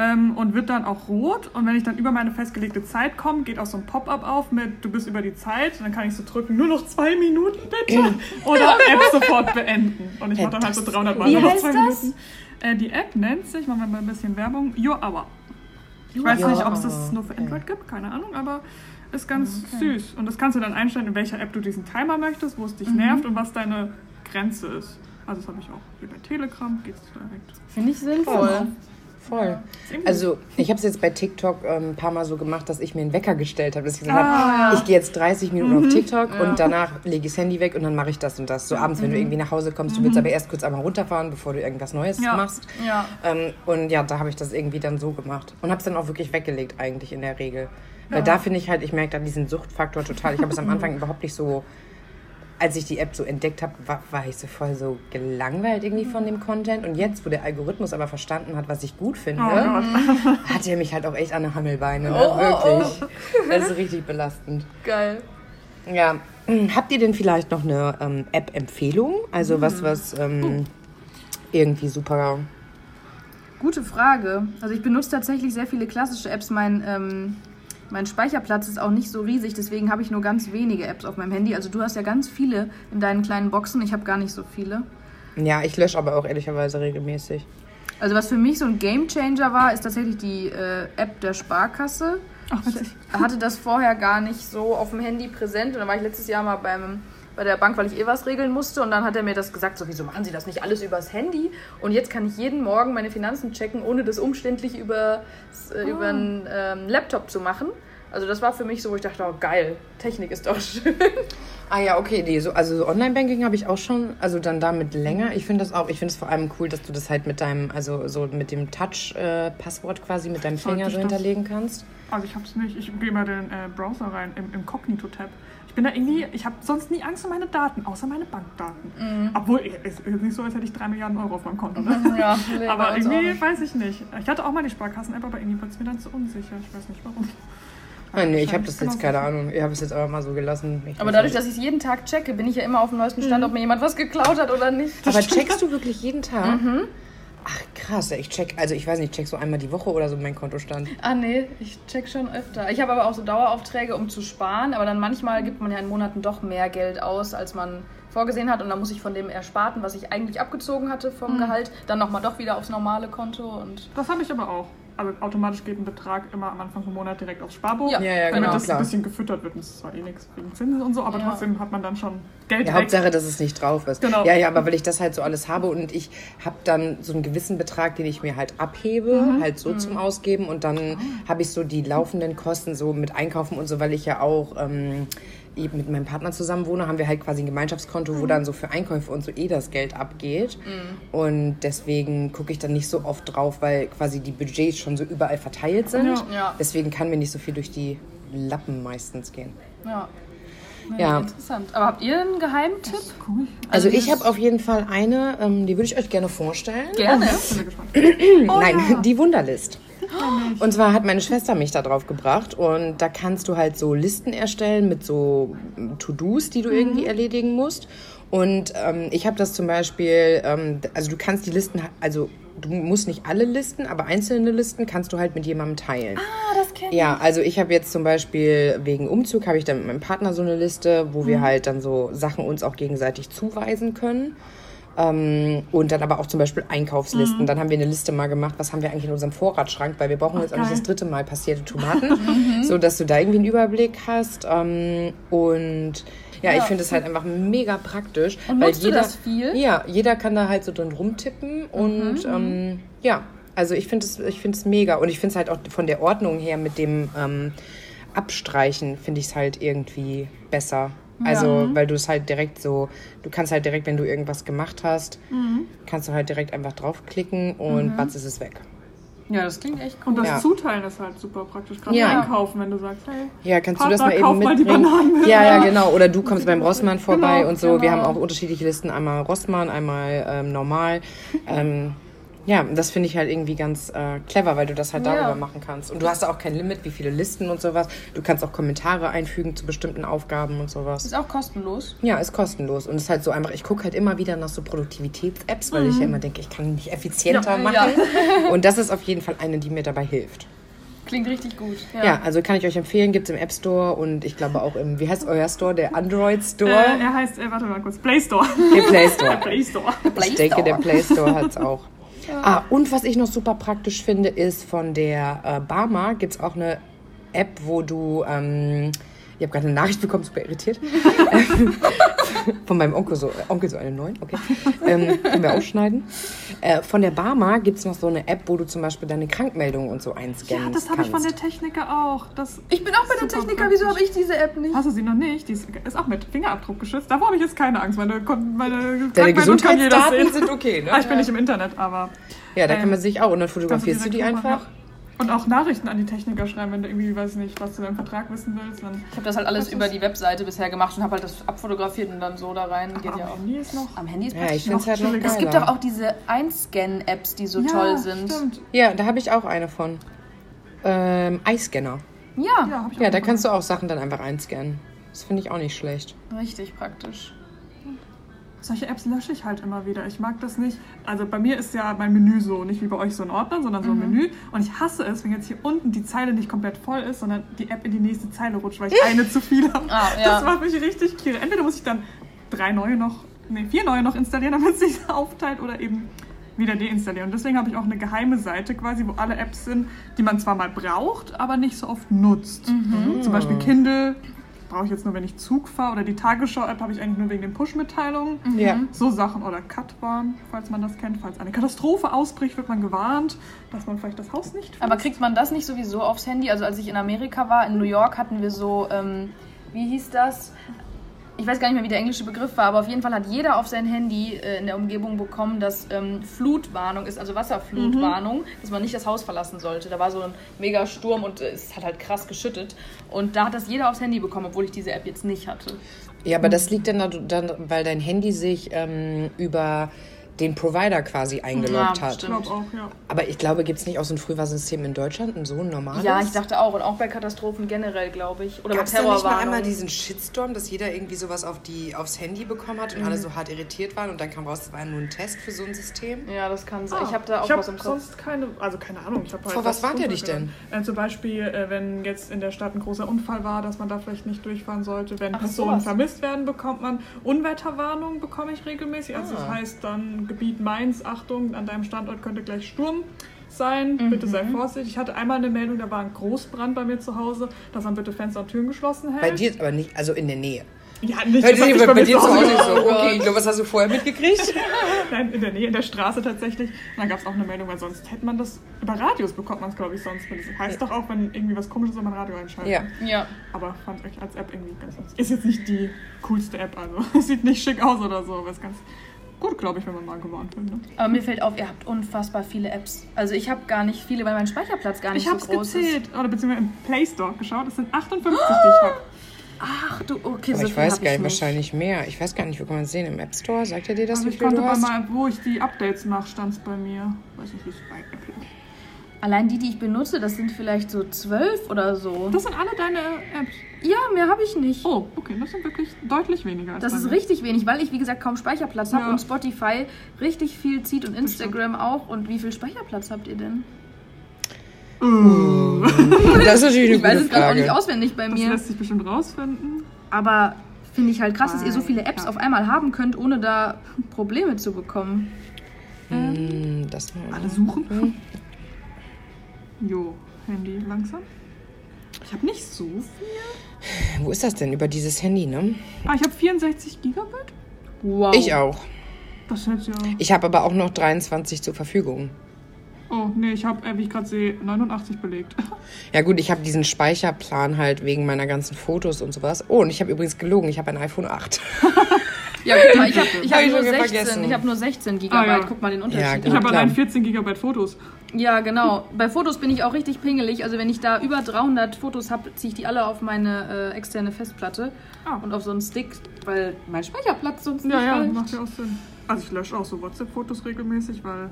Ähm, und wird dann auch rot. Und wenn ich dann über meine festgelegte Zeit komme, geht auch so ein Pop-up auf mit Du bist über die Zeit. Und dann kann ich so drücken, nur noch zwei Minuten bitte. <laughs> Oder App sofort beenden. Und ich mache dann halt so 300 Mal nur noch heißt zwei das? Minuten. Äh, die App nennt sich, machen wir mal ein bisschen Werbung, Your Hour. Ich weiß Your nicht, ob es das nur für okay. Android gibt, keine Ahnung, aber ist ganz süß. Und das kannst du dann einstellen, in welcher App du diesen Timer möchtest, wo es dich nervt und was deine Grenze ist. Also das habe ich auch hier bei Telegram, geht es direkt. Finde ich sinnvoll. Voll. Irgendwie Also ich habe es jetzt bei TikTok ähm, ein paar Mal so gemacht, dass ich mir einen Wecker gestellt habe, dass ich gesagt Ah, habe, ja. ich gehe jetzt 30 Minuten auf TikTok Ja. und danach lege ich das Handy weg und dann mache ich das und das. So abends, wenn du irgendwie nach Hause kommst, du willst aber erst kurz einmal runterfahren, bevor du irgendwas Neues Ja. machst. Ja. Ähm, und ja, da habe ich das irgendwie dann so gemacht und habe es dann auch wirklich weggelegt eigentlich in der Regel. Weil da finde ich halt, ich merke da diesen Suchtfaktor total. Ich habe es am Anfang überhaupt nicht so, als ich die App so entdeckt habe, war, war ich so voll so gelangweilt irgendwie von dem Content. Und jetzt, wo der Algorithmus aber verstanden hat, was ich gut finde, Oh <laughs> hat er mich halt auch echt an der Hammelbeine. Ne? Oh, oh, Wirklich. Das ist richtig belastend. Geil. Ja, <clears throat> Habt ihr denn vielleicht noch eine ähm, App-Empfehlung? Also was, was ähm, irgendwie super. Gute Frage. Also ich benutze tatsächlich sehr viele klassische Apps. Mein, ähm, mein Speicherplatz ist auch nicht so riesig, deswegen habe ich nur ganz wenige Apps auf meinem Handy. Also du hast ja ganz viele in deinen kleinen Boxen. Ich habe gar nicht so viele. Ja, ich lösche aber auch ehrlicherweise regelmäßig. Also was für mich so ein Gamechanger war, ist tatsächlich die äh, App der Sparkasse. Ach. Ich hatte das vorher gar nicht so auf dem Handy präsent und dann war ich letztes Jahr mal beim, bei der Bank, weil ich eh was regeln musste und dann hat er mir das gesagt, so wieso machen Sie das nicht alles übers Handy? Und jetzt kann ich jeden Morgen meine Finanzen checken, ohne das umständlich über, äh, über einen ähm, Laptop zu machen. Also das war für mich so, wo ich dachte, oh geil, Technik ist doch <laughs> schön. Ah ja, okay, nee, so, also so Online-Banking habe ich auch schon, also dann damit länger. Ich finde das auch, ich finde es vor allem cool, dass du das halt mit deinem, also so mit dem Touch-Passwort quasi mit deinem Finger so hinterlegen kannst. Also ich hab's nicht. Ich gehe mal den äh, Browser rein im Inkognito-Tab. Ich bin da irgendwie, ich habe sonst nie Angst um meine Daten, außer meine Bankdaten. Obwohl, es ist nicht so, als hätte ich 3 Milliarden Euro auf meinem Konto. Ne? Ja, nee, bei aber irgendwie weiß ich nicht. Ich hatte auch mal die Sparkassen-App, aber irgendwie wird es mir dann zu unsicher. Ich weiß nicht warum. Ah, nee, ich habe das jetzt, keine Ahnung, ich habe es jetzt aber mal so gelassen. Ich Aber dadurch, nicht. dass ich es jeden Tag checke, bin ich ja immer auf dem neuesten Stand, ob mir jemand was geklaut hat oder nicht. Aber checkst du wirklich jeden Tag? Ach krass, ich check, also ich weiß nicht, ich check so einmal die Woche oder so mein Kontostand. Ah nee, ich check schon öfter. Ich habe aber auch so Daueraufträge, um zu sparen, aber dann manchmal gibt man ja in Monaten doch mehr Geld aus, als man vorgesehen hat und dann muss ich von dem Ersparten, was ich eigentlich abgezogen hatte vom Mhm. Gehalt, dann nochmal doch wieder aufs normale Konto und Das habe ich aber auch. Also automatisch geht ein Betrag immer am Anfang vom Monat direkt aufs Sparbuch. Ja, Ja, ja, damit genau, das klar. ein bisschen gefüttert wird. Und das ist zwar eh nichts wegen Zinsen und so, aber Ja. trotzdem hat man dann schon Geld Ja, weg. Hauptsache, dass es nicht drauf ist. Genau. Ja, ja, aber weil ich das halt so alles habe und ich habe dann so einen gewissen Betrag, den ich mir halt abhebe, Mhm. halt so zum Ausgeben und dann habe ich so die laufenden Kosten so mit Einkaufen und so, weil ich ja auch ähm, eben mit meinem Partner zusammen wohne, haben wir halt quasi ein Gemeinschaftskonto, Mhm. wo dann so für Einkäufe und so eh das Geld abgeht. Und deswegen gucke ich dann nicht so oft drauf, weil quasi die Budgets schon so überall verteilt sind. Ja. Deswegen kann mir nicht so viel durch die Lappen meistens gehen. ja. Ja. Interessant. Aber habt ihr einen Geheimtipp? Cool. Also, ich dieses- habe auf jeden Fall eine, ähm, die würde ich euch gerne vorstellen. Gerne. Ich bin gespannt. <clears throat> Nein, die Wunderlist. Und zwar hat meine Schwester mich da drauf gebracht und da kannst du halt so Listen erstellen mit so To-Dos, die du irgendwie erledigen musst. Und ähm, ich habe das zum Beispiel, ähm, also du kannst die Listen, also du musst nicht alle Listen, aber einzelne Listen kannst du halt mit jemandem teilen. Ah, das kennt Ja, also ich habe jetzt zum Beispiel wegen Umzug habe ich dann mit meinem Partner so eine Liste, wo wir halt dann so Sachen uns auch gegenseitig zuweisen können. Ähm, und dann aber auch zum Beispiel Einkaufslisten. Dann haben wir eine Liste mal gemacht, was haben wir eigentlich in unserem Vorratsschrank, weil wir brauchen jetzt auch nicht das dritte Mal passierte <laughs> Tomaten, so dass du da irgendwie einen Überblick hast. Ähm, und ja, ich Ja. finde es halt einfach mega praktisch. Und weil jeder, das viel? Ja, jeder kann da halt so drin rumtippen und ähm, ja, also ich finde es ich find's mega und ich finde es halt auch von der Ordnung her mit dem ähm, Abstreichen finde ich es halt irgendwie besser. Also, weil du es halt direkt so, du kannst halt direkt, wenn du irgendwas gemacht hast, kannst du halt direkt einfach draufklicken und batz ist es weg. Ja, das klingt echt cool. Und das Ja. Zuteilen ist halt super praktisch. Gerade Ja. einkaufen, wenn du sagst, hey, Ja, kannst Partner, du das mal eben mal die mitbringen? Bananen. ja, ja, genau. Oder du kommst beim Rossmann <laughs> vorbei Genau, und so. Wir genau. haben auch unterschiedliche Listen, einmal Rossmann, einmal ähm, normal. Ähm, ja, das finde ich halt irgendwie ganz äh, clever, weil du das halt Ja. darüber machen kannst. Und du hast auch kein Limit, wie viele Listen und sowas. Du kannst auch Kommentare einfügen zu bestimmten Aufgaben und sowas. Ist auch kostenlos. Ja, ist kostenlos. Und ist halt so einfach, ich gucke halt immer wieder nach so Produktivitäts-Apps, weil ich ja immer denke, ich kann mich effizienter Ja, machen. Und das ist auf jeden Fall eine, die mir dabei hilft. Klingt richtig gut. Ja, also kann ich euch empfehlen, gibt es im App Store und ich glaube auch im, wie heißt euer Store? Der Android Store? äh, er heißt, äh, warte mal kurz, Play Store. der Play Store. <laughs> Play Store. Ich denke, der Play Store hat es auch. Ah, und was ich noch super praktisch finde, ist von der äh, Barma gibt es auch eine App, wo du, ähm, ich habe gerade eine Nachricht bekommen, super irritiert, <laughs> von meinem Onkel so, Onkel so eine neun, okay, ähm, können wir ausschneiden. Äh, von der Barma gibt es noch so eine App, wo du zum Beispiel deine Krankmeldung und so einscannen Ja, das habe ich von der Techniker auch. Das Ich bin auch bei der Techniker. Wieso praktisch. habe ich diese App nicht? Hast du sie noch nicht? Die ist, ist auch mit Fingerabdruck geschützt. Davor habe ich jetzt keine Angst. Meine, meine Deine kann Gesundheitsdaten sehen. sind okay, <laughs> Ah, ne? ich bin nicht im Internet, aber Ja, da kann ähm, man sich auch und dann fotografierst du die direkt einfach. machen. Und auch Nachrichten an die Techniker schreiben, wenn du irgendwie, weiß nicht, was zu deinem Vertrag wissen willst. Dann Ich habe das halt alles Das über die Webseite bisher gemacht und habe halt das abfotografiert und dann so da rein. Geht aber ja am auch. Handy ist noch... Am Handy ist Ja, praktisch ich es halt noch geiler. Es gibt doch auch diese Einscan-Apps, die so toll sind. Stimmt. Ja, da habe ich auch eine von. Ähm, Eyescanner. Ja, Ja, Ja, da noch. kannst du auch Sachen dann einfach einscannen. Das finde ich auch nicht schlecht. Richtig praktisch. Solche Apps lösche ich halt immer wieder. Ich mag das nicht. Also bei mir ist ja mein Menü so, nicht wie bei euch so ein Ordner, sondern so ein Menü. Und ich hasse es, wenn jetzt hier unten die Zeile nicht komplett voll ist, sondern die App in die nächste Zeile rutscht, weil ich eine zu viel habe. Ah, ja. Das macht mich richtig kirre. Entweder muss ich dann drei neue noch, nee, vier neue noch installieren, damit es sich <laughs> aufteilt, oder eben wieder deinstallieren. Und deswegen habe ich auch eine geheime Seite quasi, wo alle Apps sind, die man zwar mal braucht, aber nicht so oft nutzt. Zum Beispiel Kindle brauche ich jetzt nur, wenn ich Zug fahre. Oder die Tagesschau-App habe ich eigentlich nur wegen den Push-Mitteilungen. Ja. So Sachen oder Cutwarn, falls man das kennt. Falls eine Katastrophe ausbricht, wird man gewarnt, dass man vielleicht das Haus nicht Aber kriegt man das nicht sowieso aufs Handy? Also als ich in Amerika war, in New York, hatten wir so, ähm, wie hieß das? Ich weiß gar nicht mehr, wie der englische Begriff war, aber auf jeden Fall hat jeder auf sein Handy äh, in der Umgebung bekommen, dass ähm, Flutwarnung ist, also Wasserflutwarnung, dass man nicht das Haus verlassen sollte. Da war so ein mega Sturm und äh, es hat halt krass geschüttet. Und da hat das jeder aufs Handy bekommen, obwohl ich diese App jetzt nicht hatte. Ja, aber das liegt dann, da- dann weil dein Handy sich ähm, über den Provider quasi eingeloggt Ja, hat. Ich stimmt. glaube auch, ja. Aber ich glaube, gibt es nicht auch so ein Frühwarnsystem in Deutschland, ein so ein normales? Ja, ich dachte auch. Und auch bei Katastrophen generell, glaube ich. Oder Gab es bei da nicht mal Terrorwarnung. einmal diesen Shitstorm, dass jeder irgendwie sowas auf die, aufs Handy bekommen hat und alle so hart irritiert waren und dann kam raus, es war nur ein Test für so ein System? ja, das kann sein. Ah, ich habe da auch ich hab was im Kopf. sonst keine, also keine Ahnung. Ich hab halt Vor was warnt ihr dich runtergeladen. Äh, zum Beispiel, äh, wenn jetzt in der Stadt ein großer Unfall war, dass man da vielleicht nicht durchfahren sollte. Wenn Ach, Personen sowas. vermisst werden, bekommt man Unwetterwarnung, bekomme ich regelmäßig. Also das Ah. heißt dann Gebiet Mainz, Achtung, an deinem Standort könnte gleich Sturm sein. Bitte sei Mhm. vorsichtig. Ich hatte einmal eine Meldung, da war ein Großbrand bei mir zu Hause, dass man bitte Fenster und Türen geschlossen hält. Bei dir aber nicht, also in der Nähe. Ja, nicht, Hört sich nicht bei, mir dir zu Hause so. Okay, ich glaube, was hast du vorher mitgekriegt? <laughs> Nein, in der Nähe, in der Straße tatsächlich. Und dann gab es auch eine Meldung, weil sonst hätte man das, über Radios bekommt man es, glaube ich, sonst. Das heißt doch auch, wenn irgendwie was komisches ist, man Radio einschalten. Ja. Ja. Aber fand ich als App irgendwie ganz lustig. Ist jetzt nicht die coolste App, also <laughs> sieht nicht schick aus oder so, aber ist ganz gut, glaube ich, wenn man mal gewarnt wird. Ne? Aber mir fällt auf, ihr habt unfassbar viele Apps. Also ich habe gar nicht viele, weil mein Speicherplatz gar nicht Ich habe es so groß ist. gezählt, oder beziehungsweise im Play Store geschaut, es sind 58, die ich habe. Ach du, okay, Aber so ich weiß gar nicht, wahrscheinlich mehr. Ich weiß gar nicht, wo kann man es sehen? Im App Store? Sagt er dir das, Also wie ich viel konnte du hast? mal, wo ich die Updates mache, stand es bei mir. Weiß nicht, wie es bei Apple ist. Allein die, die ich benutze, das sind vielleicht so zwölf oder so. Das sind alle deine Apps. ja, mehr habe ich nicht. Oh, okay, das sind wirklich deutlich weniger als Das ist richtig wenig, weil ich, wie gesagt, kaum Speicherplatz habe Ja. und Spotify richtig viel zieht und Instagram auch. Und wie viel Speicherplatz habt ihr denn? Das ist natürlich Ich weiß eine es gerade auch nicht auswendig bei Das mir. lässt sich bestimmt rausfinden. Aber finde ich halt krass, dass ihr so viele Alter. Apps auf einmal haben könnt, ohne da Probleme zu bekommen. Hm, Das Alle suchen. Jo, Handy langsam. Ich habe nicht so viel. Wo ist das denn? Über dieses Handy, ne? Ah, ich habe 64 Gigabyte. Wow. Ich auch. Das hält ja. Ich habe aber auch noch 23 zur Verfügung. Oh, nee, ich habe, äh, wie ich gerade sehe, 89 belegt. <laughs> Ja gut, ich habe diesen Speicherplan halt wegen meiner ganzen Fotos und sowas. Oh, und ich habe übrigens gelogen, ich habe ein iPhone 8. <laughs> Ja, guck mal, ich habe ich Hab hab ich nur schon 16. vergessen. Ich habe nur 16 Gigabyte. Ah, ja. Guck mal den Ja, Unterschied. Ich habe allein 14 Gigabyte Fotos. Ja, genau. Bei Fotos bin ich auch richtig pingelig. Also wenn ich da über 300 Fotos habe, ziehe ich die alle auf meine äh, externe Festplatte Ah. und auf so einen Stick, weil mein Speicherplatz sonst nicht Ja, ja, reicht. macht ja auch Sinn. Also ich lösche auch so WhatsApp-Fotos regelmäßig, weil.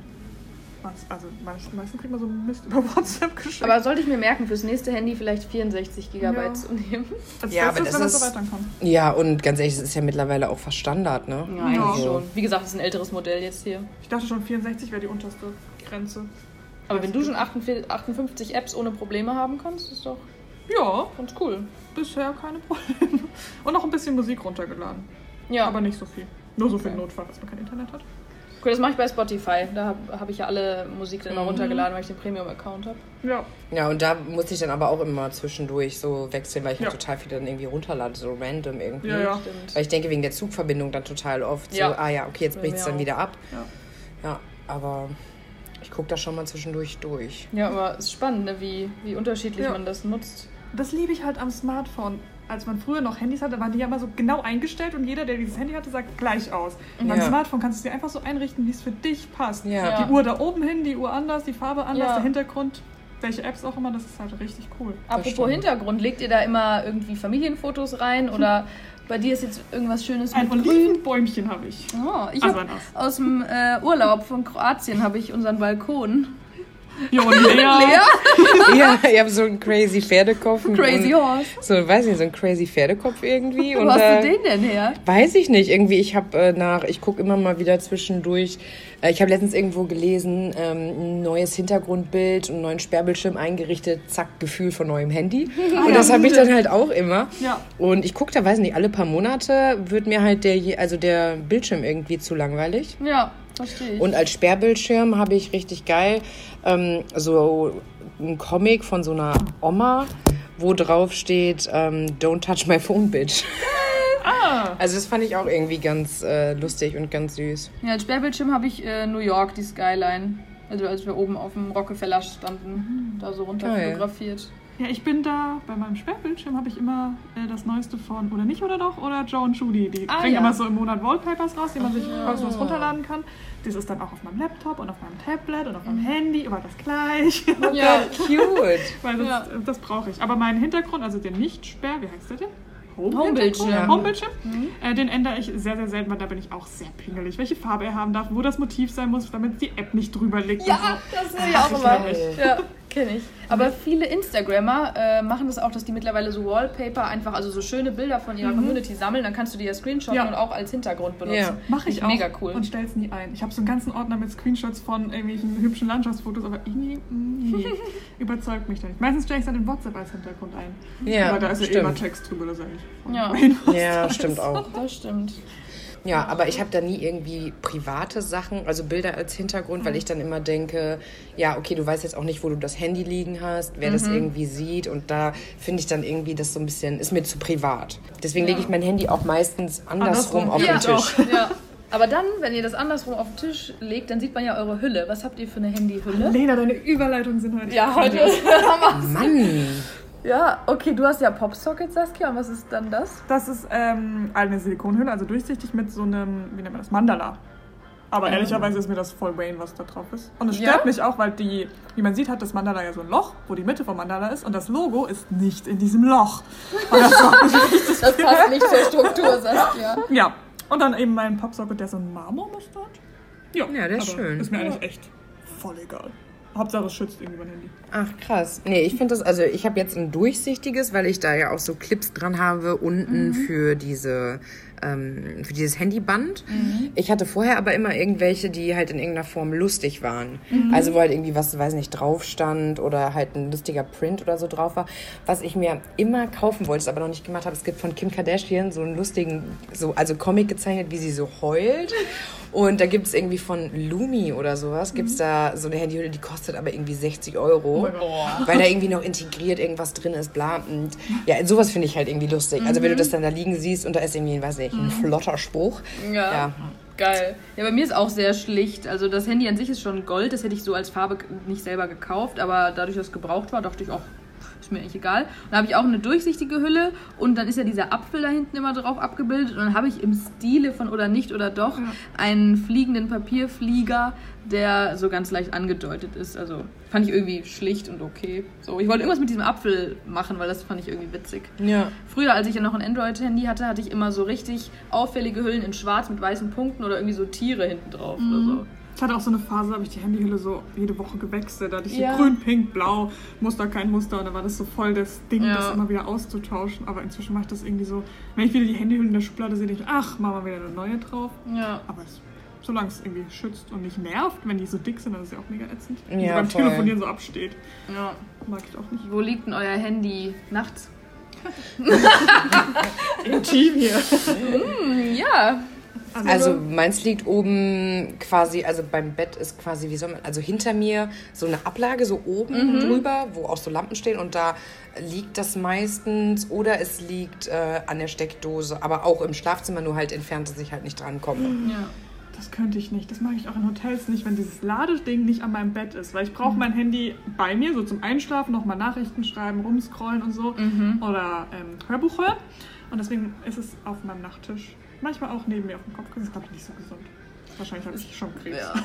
Also meist- meistens kriegt man so Mist über <laughs> WhatsApp geschickt. Aber sollte ich mir merken, fürs nächste Handy vielleicht 64 Gigabyte Ja. zu nehmen. Als Ja, Bestes, aber das wenn man so ist- kann. Ja, und ganz ehrlich, das ist ja mittlerweile auch fast Standard, ne? Ja, eigentlich Ja. schon. Wie gesagt, das ist ein älteres Modell jetzt hier. Ich dachte schon, 64 wäre die unterste Grenze. Aber wenn du schon 48, 58 Apps ohne Probleme haben kannst, ist doch Ja, ganz cool. bisher keine Probleme. <laughs> Und noch ein bisschen Musik runtergeladen. Ja, Aber nicht so viel. Nur so für den Okay. Notfall, dass man kein Internet hat. Cool, das mache ich bei Spotify. Da habe hab ich ja alle Musik dann immer runtergeladen, weil ich den Premium-Account habe. Ja. Ja, und da muss ich dann aber auch immer zwischendurch so wechseln, weil ich Ja. halt total viel dann irgendwie runterlade, so random irgendwie. Ja, ja. Stimmt. Weil ich denke, wegen der Zugverbindung dann total oft so, Ja. ah ja, okay, jetzt bricht es dann auch. wieder ab. Ja. Ja, aber ich gucke da schon mal zwischendurch durch. Ja, aber es ist spannend, ne? wie, wie unterschiedlich Ja. man das nutzt. Das liebe ich halt am Smartphone. Als man früher noch Handys hatte, waren die ja immer so genau eingestellt und jeder, der dieses Handy hatte, sagt gleich aus. Und beim Ja. Smartphone kannst du es dir einfach so einrichten, wie es für dich passt. Ja. Ja. Die Uhr da oben hin, die Uhr anders, die Farbe anders, Ja. der Hintergrund, welche Apps auch immer, das ist halt richtig cool. Apropos. Hintergrund, legt ihr da immer irgendwie Familienfotos rein <laughs> oder bei dir ist jetzt irgendwas Schönes Ein mit Grün? Olivenbäumchen habe ich. Oh, ich Also hab aus dem äh, Urlaub von Kroatien habe ich unseren Balkon. Jo, und Lea. <laughs> Lea? <laughs> ja, ich habe so einen crazy Pferdekopf. Crazy und Horse. So, weiß nicht, so einen crazy Pferdekopf irgendwie. Wo und, hast äh, du den denn her? Weiß ich nicht. Irgendwie, ich habe äh, nach, ich gucke immer mal wieder zwischendurch. Äh, ich habe letztens irgendwo gelesen, ähm, ein neues Hintergrundbild, einen neuen Sperrbildschirm eingerichtet, zack, Gefühl von neuem Handy. <laughs> und das habe ich dann halt auch immer. Ja. Und ich gucke da, weiß nicht, alle paar Monate wird mir halt der, also der Bildschirm irgendwie zu langweilig. Ja, verstehe ich. Und als Sperrbildschirm habe ich richtig geil ähm, so ein Comic von so einer Oma, wo drauf steht ähm, Don't touch my phone, bitch. <laughs> Ah. Also das fand ich auch irgendwie ganz äh, lustig und ganz süß. Ja, als Sperrbildschirm habe ich äh, New York, die Skyline. Also als wir oben auf dem Rockefeller standen, da so runter Geil. fotografiert. Ja, ich bin da, bei meinem Sperrbildschirm habe ich immer äh, das Neueste von Oder nicht oder doch oder Joe und Judy. Die Ah, bringen ja. immer so im Monat Wallpapers raus, die man sich kostenlos runterladen kann. Das ist dann auch auf meinem Laptop und auf meinem Tablet und auf meinem Handy, immer das gleiche. Ja, Cute. <laughs> Weil das, Ja. das brauche ich. Aber meinen Hintergrund, also den Nicht-Sperr, wie heißt der denn? Homebildschirm. Homebildschirm. Äh, den ändere ich sehr, sehr selten, weil da bin ich auch sehr pingelig. Welche Farbe er haben darf, wo das Motiv sein muss, damit die App nicht drüber liegt. Ja, so. das will ich auch ich immer. Ja, kenne ich. Aber viele Instagrammer äh, machen das auch, dass die mittlerweile so Wallpaper einfach, also so schöne Bilder von ihrer Community sammeln. Dann kannst du die ja screenshotten Ja. und auch als Hintergrund benutzen. Ja. Mache ich Finde auch Mega cool. und stell's nie ein. Ich habe so einen ganzen Ordner mit Screenshots von irgendwelchen hübschen Landschaftsfotos, aber irgendwie nee, <laughs> überzeugt mich da nicht. Meistens stelle ich dann in WhatsApp als Hintergrund ein. Ja, aber da ist ja eh stimmt. immer Text drüber, das ist eigentlich Ja. <laughs> Ja, stimmt auch. Das stimmt. Ja, aber ich habe da nie irgendwie private Sachen, also Bilder als Hintergrund, weil ich dann immer denke, ja, okay, du weißt jetzt auch nicht, wo du das Handy liegen hast, wer das irgendwie sieht und da finde ich dann irgendwie das so ein bisschen, ist mir zu privat. Deswegen lege ich mein Handy auch meistens andersrum, Andersrum, auf ja, den Tisch. Ja. Aber dann, wenn ihr das andersrum auf den Tisch legt, dann sieht man ja eure Hülle. Was habt ihr für eine Handyhülle? Lena, deine Überleitungen sind heute. Ja, heute. <laughs> Mann! Ja, okay, du hast ja Popsocket, Saskia. Und was ist dann das? Das ist ähm, eine Silikonhülle, also durchsichtig mit so einem, wie nennt man das, Mandala. Aber ehrlicherweise ist mir das voll Wayne, was da drauf ist. Und es Ja? stört mich auch, weil die, wie man sieht, hat das Mandala ja so ein Loch, wo die Mitte vom Mandala ist. Und das Logo ist nicht in diesem Loch. <laughs> Und das Das passt nicht zur Struktur, Saskia. Ja, und dann eben mein Popsocket, der so ein Marmormuster hat. Ja, Ja, der ist aber schön. Ist mir eigentlich echt voll egal. Hauptsache es schützt irgendwie mein Handy. Ach krass. Nee, ich finde das, also ich habe jetzt ein durchsichtiges, weil ich da ja auch so Clips dran habe unten für diese ähm, für dieses Handyband. Ich hatte vorher aber immer irgendwelche, die halt in irgendeiner Form lustig waren. Also wo halt irgendwie was, weiß nicht, drauf stand oder halt ein lustiger Print oder so drauf war. Was ich mir immer kaufen wollte, es aber noch nicht gemacht habe, es gibt von Kim Kardashian so einen lustigen, so, also Comic gezeichnet, wie sie so heult. Und da gibt es irgendwie von Lumi oder sowas, gibt es da so eine Handyhülle, die kostet aber irgendwie 60 Euro. weil da irgendwie noch integriert irgendwas drin ist, bla. Und ja, sowas finde ich halt irgendwie lustig. Also wenn du das dann da liegen siehst und da ist irgendwie, weiß nicht, ein flotter Spruch. Ja. Ja. Geil. Ja, bei mir ist auch sehr schlicht. Also das Handy an sich ist schon Gold, das hätte ich so als Farbe nicht selber gekauft, aber dadurch, dass es gebraucht war, dachte ich auch, ist mir eigentlich egal. Und dann habe ich auch eine durchsichtige Hülle und dann ist ja dieser Apfel da hinten immer drauf abgebildet und dann habe ich im Stile von oder nicht oder doch einen fliegenden Papierflieger, der so ganz leicht angedeutet ist. Also fand ich irgendwie schlicht und okay. So, ich wollte irgendwas mit diesem Apfel machen, weil das fand ich irgendwie witzig. Ja. Früher, als ich ja noch ein Android-Handy hatte, hatte ich immer so richtig auffällige Hüllen in schwarz mit weißen Punkten oder irgendwie so Tiere hinten drauf oder so. Ich hatte auch so eine Phase, da habe ich die Handyhülle so jede Woche gewechselt. Da hatte ich Ja. so grün, pink, blau, Muster, kein Muster. Und dann war das so voll das Ding, Ja. das immer wieder auszutauschen. Aber inzwischen mache ich das irgendwie so, wenn ich wieder die Handyhülle in der Schublade sehe, denke ich, ach, machen wir wieder eine neue drauf. Ja. Aber es, solange es irgendwie schützt und nicht nervt, wenn die so dick sind, dann ist es ja auch mega ätzend. Ja, so beim voll. Telefonieren so absteht. ja. Mag ich auch nicht. Wo liegt denn euer Handy nachts? <laughs> Intim hier. <laughs> Ja. Also meins liegt oben quasi, also beim Bett ist quasi, wie soll man, also hinter mir so eine Ablage so oben drüber, wo auch so Lampen stehen und da liegt das meistens oder es liegt äh, an der Steckdose, aber auch im Schlafzimmer, nur halt entfernt, dass ich halt nicht drankomme. ja. Das könnte ich nicht. Das mag ich auch in Hotels nicht, wenn dieses Ladeding nicht an meinem Bett ist. Weil ich brauche mein Handy bei mir, so zum Einschlafen, nochmal Nachrichten schreiben, rumscrollen und so. Oder ähm, Hörbuch hören. Und deswegen ist es auf meinem Nachttisch. Manchmal auch neben mir auf dem Kopf. Das ist, glaube ich, nicht so gesund. Wahrscheinlich habe ich schon Krebs. Ja. <laughs>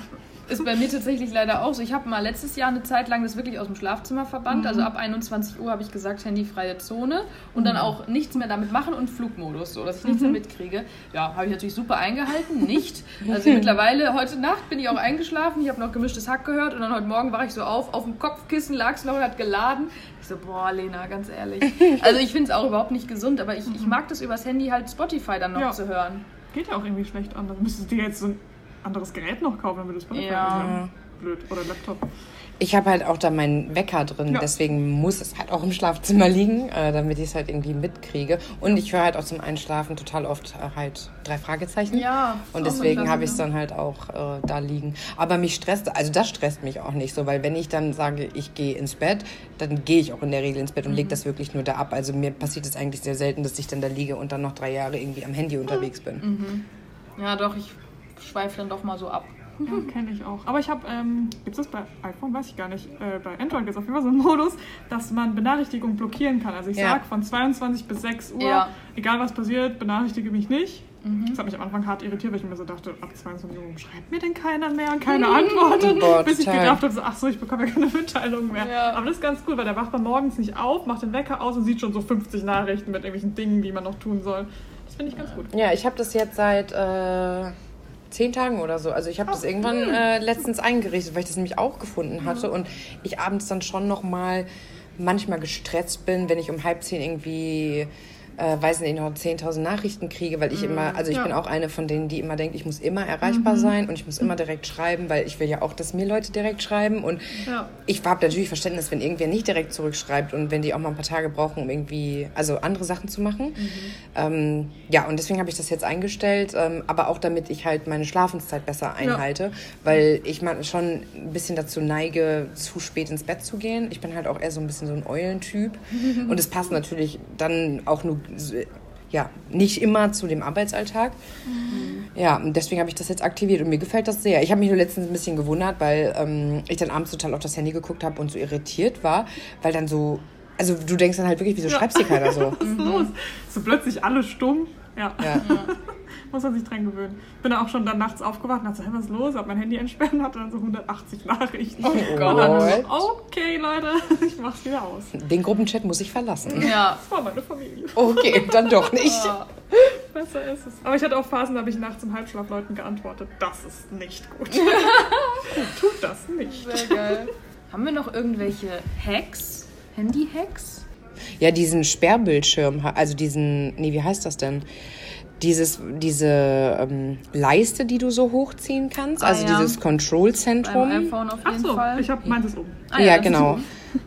Ist bei mir tatsächlich leider auch so. Ich habe mal letztes Jahr eine Zeit lang das wirklich aus dem Schlafzimmer verbannt. Also ab 21 Uhr habe ich gesagt, handyfreie Zone. Und dann auch nichts mehr damit machen und Flugmodus, so dass ich nichts mehr mitkriege. Ja, habe ich natürlich super eingehalten. <laughs> Nicht. Also <laughs> mittlerweile, heute Nacht bin ich auch eingeschlafen. Ich habe noch gemischtes Hack gehört. Und dann heute Morgen war ich so auf. Auf dem Kopfkissen lag es noch und hat geladen. Ich so, boah, Lena, ganz ehrlich. <laughs> Also ich finde es auch überhaupt nicht gesund. Aber ich, ich mag das übers Handy halt Spotify dann noch Ja. zu hören. Geht ja auch irgendwie schlecht anders. Müsstest du dir jetzt so ein anderes Gerät noch kaufen, damit du Spotify Ja. Blöd. Oder Laptop. Ich habe halt auch da meinen Wecker drin, Ja. deswegen muss es halt auch im Schlafzimmer liegen, äh, damit ich es halt irgendwie mitkriege. Und ich höre halt auch zum Einschlafen total oft äh, halt drei Fragezeichen. Ja, Und deswegen habe ich es dann halt auch äh, da liegen. Aber mich stresst, also das stresst mich auch nicht so, weil wenn ich dann sage, ich gehe ins Bett, dann gehe ich auch in der Regel ins Bett und lege das wirklich nur da ab. Also mir passiert es eigentlich sehr selten, dass ich dann da liege und dann noch drei Jahre irgendwie am Handy unterwegs bin. Ja, doch, ich schweife dann doch mal so ab. Ja, kenne ich auch. Aber ich habe, ähm, gibt es das bei iPhone? Weiß ich gar nicht. Äh, bei Android gibt es auf jeden Fall so einen Modus, dass man Benachrichtigungen blockieren kann. Also ich Ja. sag von 22 bis 6 Uhr, Ja. egal was passiert, benachrichtige mich nicht. Das hat mich am Anfang hart irritiert, weil ich mir so dachte, ab 22 Uhr schreibt mir denn keiner mehr und keine antwortet. Boah, bis ich gedacht habe, so, ach so, ich bekomme ja keine Mitteilung mehr. Ja. Aber das ist ganz cool, weil da wacht man morgens nicht auf, macht den Wecker aus und sieht schon so 50 Nachrichten mit irgendwelchen Dingen, die man noch tun soll. Das finde ich ganz gut. Ja, ich habe das jetzt seit äh, zehn Tagen oder so. Also ich habe das irgendwann äh, letztens eingerichtet, weil ich das nämlich auch gefunden hatte und ich abends dann schon noch mal manchmal gestresst bin, wenn ich um halb zehn irgendwie äh, weiß nicht, noch 10.000 Nachrichten kriege, weil ich immer, also ich Ja. bin auch eine von denen, die immer denkt, ich muss immer erreichbar sein und ich muss immer direkt schreiben, weil ich will ja auch, dass mir Leute direkt schreiben und Ja. ich habe natürlich Verständnis, wenn irgendwer nicht direkt zurückschreibt und wenn die auch mal ein paar Tage brauchen, um irgendwie, also andere Sachen zu machen. Ähm, ja, und deswegen habe ich das jetzt eingestellt, ähm, aber auch damit ich halt meine Schlafenszeit besser einhalte, weil ich mal schon ein bisschen dazu neige, zu spät ins Bett zu gehen. Ich bin halt auch eher so ein bisschen so ein Eulentyp <laughs> und es passt natürlich dann auch nur, ja, nicht immer zu dem Arbeitsalltag. Ja, und deswegen habe ich das jetzt aktiviert und mir gefällt das sehr. Ich habe mich nur letztens ein bisschen gewundert, weil ähm, ich dann abends total auf das Handy geguckt habe und so irritiert war, weil dann so, also du denkst dann halt wirklich, wieso schreibst du keiner so? <laughs> Was ist los? So plötzlich alle stumm. Ja. Ja. Muss man sich dran gewöhnen. Bin dann auch schon dann nachts aufgewacht und dachte, so, hey, was ist los? Hab mein Handy entsperrt und hatte dann so 180 Nachrichten. Oh und dann Gott. so, okay, Leute, <laughs> ich mach's wieder aus. Den Gruppenchat muss ich verlassen. Ja. Das war meine Familie. Okay, dann doch <laughs> nicht. Besser ist es. Aber ich hatte auch Phasen, da habe ich nachts im Halbschlaf Leuten geantwortet. Das ist nicht gut. <laughs> Tut das nicht. Sehr geil. Haben wir noch irgendwelche Hacks? Handy-Hacks? Ja, diesen Sperrbildschirm, also diesen, nee, wie heißt das denn? Dieses, diese ähm, Leiste, die du so hochziehen kannst, Ah, also ja. dieses Beim Control-Zentrum. iPhone auf Ach jeden so, Fall. ich habe meins ist oben. Ah ja, das ist genau.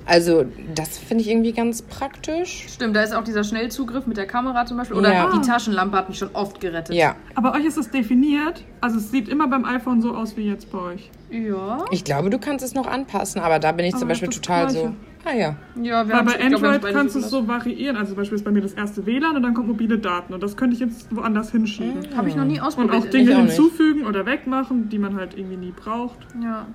Also, das finde ich irgendwie ganz praktisch. Stimmt, da ist auch dieser Schnellzugriff mit der Kamera zum Beispiel. Oder Ja. die Taschenlampe hat mich schon oft gerettet. Ja, Aber euch ist es definiert. Also es sieht immer beim iPhone so aus wie jetzt bei euch. Ja. ich glaube, du kannst es noch anpassen, aber da bin ich zum Aber Beispiel das total so. Ah ja. Ja, wir Weil bei glaub, Android beide kannst du es so variieren. Also zum Beispiel ist bei mir das erste WLAN und dann kommt mobile Daten. Und das könnte ich jetzt woanders hinschieben. Habe ich noch nie Und ausprobiert. auch Dinge auch nicht. hinzufügen oder wegmachen, die man halt irgendwie nie braucht. Ja.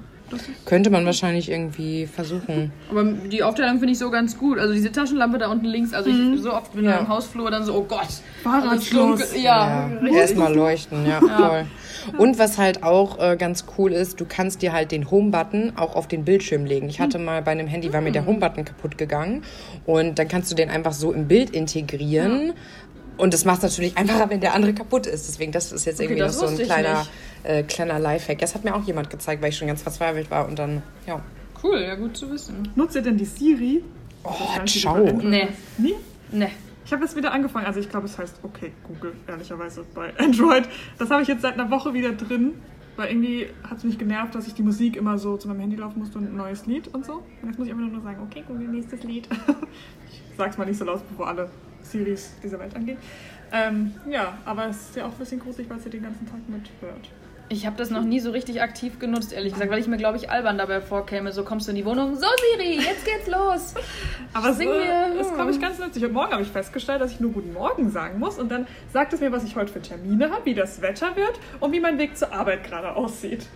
Könnte man wahrscheinlich irgendwie versuchen. Aber die Aufteilung finde ich so ganz gut. Also diese Taschenlampe da unten links, also ich so oft bin Ja. ich im Hausflur dann so, oh Gott. Also dunkel- Ja, richtig. Erstmal leuchten, ja, voll. Und was halt auch äh, ganz cool ist, du kannst dir halt den Home-Button auch auf den Bildschirm legen. Ich hatte mal bei einem Handy, war mir der Home-Button kaputt gegangen und dann kannst du den einfach so im Bild integrieren. Und das macht es natürlich einfacher, wenn der andere kaputt ist. Deswegen, das ist jetzt Okay, irgendwie noch das so ein kleiner, nicht. Äh, kleiner Lifehack. Das hat mir auch jemand gezeigt, weil ich schon ganz verzweifelt war und dann, ja. Cool, ja gut zu wissen. Nutzt ihr denn die Siri? Oh, ciao. Nee. Nie? Ne. Ich habe jetzt wieder angefangen. Also ich glaube, es heißt okay, Google, ehrlicherweise bei <laughs> Android. Das habe ich jetzt seit einer Woche wieder drin. Weil irgendwie hat es mich genervt, dass ich die Musik immer so zu meinem Handy laufen musste und ein neues Lied und so. Und jetzt muss ich einfach nur sagen, okay, Google, nächstes Lied. <laughs> ich sag's mal nicht so laut, bevor alle Siris dieser Welt angehen. Ähm, ja, aber es ist ja auch ein bisschen gruselig, weil sie den ganzen Tag mithört. Ich habe das noch nie so richtig aktiv genutzt, ehrlich gesagt, weil ich mir, glaube ich, albern dabei vorkäme. So kommst du in die Wohnung, so Siri, jetzt geht's los. <laughs> Aber Sing äh, mir. ist, glaube ich, ganz nützlich. Und morgen habe ich festgestellt, dass ich nur Guten Morgen sagen muss. Und dann sagt es mir, was ich heute für Termine habe, wie das Wetter wird und wie mein Weg zur Arbeit gerade aussieht.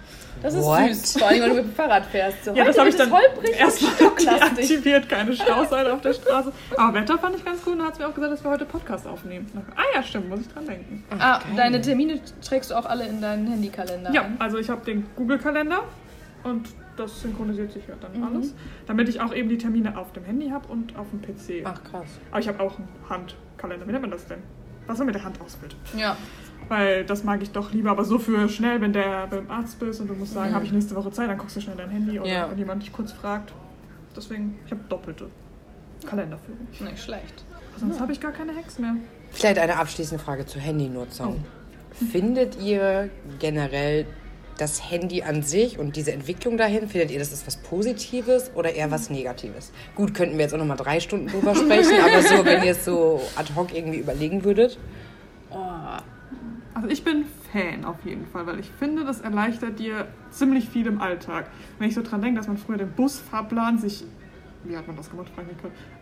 Das ist What? süß, vor allem, wenn du mit dem Fahrrad fährst. So, Ja, das habe ich dann erstmal deaktiviert. Keine Stauseite auf der Straße. Aber Wetter fand ich ganz cool und da hat es mir auch gesagt, dass wir heute Podcast aufnehmen. Ah ja, stimmt, muss ich dran denken. Ah, deine Termine trägst du auch alle in deinen Kalender Ja, ein? also ich habe den Google-Kalender und das synchronisiert sich ja dann Mhm. alles, damit ich auch eben die Termine auf dem Handy habe und auf dem PC. Ach, krass. Aber ich habe auch einen Handkalender. Wie nennt man das denn? Was man mit der Hand ausfüllt. Ja. Weil das mag ich doch lieber, aber so für schnell, wenn der beim Arzt bist und du musst sagen, Mhm. habe ich nächste Woche Zeit, dann guckst du schnell dein Handy oder Ja. wenn jemand dich kurz fragt. Deswegen, ich habe doppelte Kalenderführung. Nicht schlecht. Sonst habe ich gar keine Hacks mehr. Vielleicht eine abschließende Frage zur Handynutzung. Findet ihr generell das Handy an sich und diese Entwicklung dahin, findet ihr, das ist was Positives oder eher was Negatives? Gut, könnten wir jetzt auch noch mal drei Stunden drüber <laughs> sprechen, aber so, wenn ihr es so ad hoc irgendwie überlegen würdet. Oh, Also ich bin Fan auf jeden Fall, weil ich finde, das erleichtert dir ziemlich viel im Alltag. Wenn ich so dran denke, dass man früher den Busfahrplan sich, wie hat man das gemacht,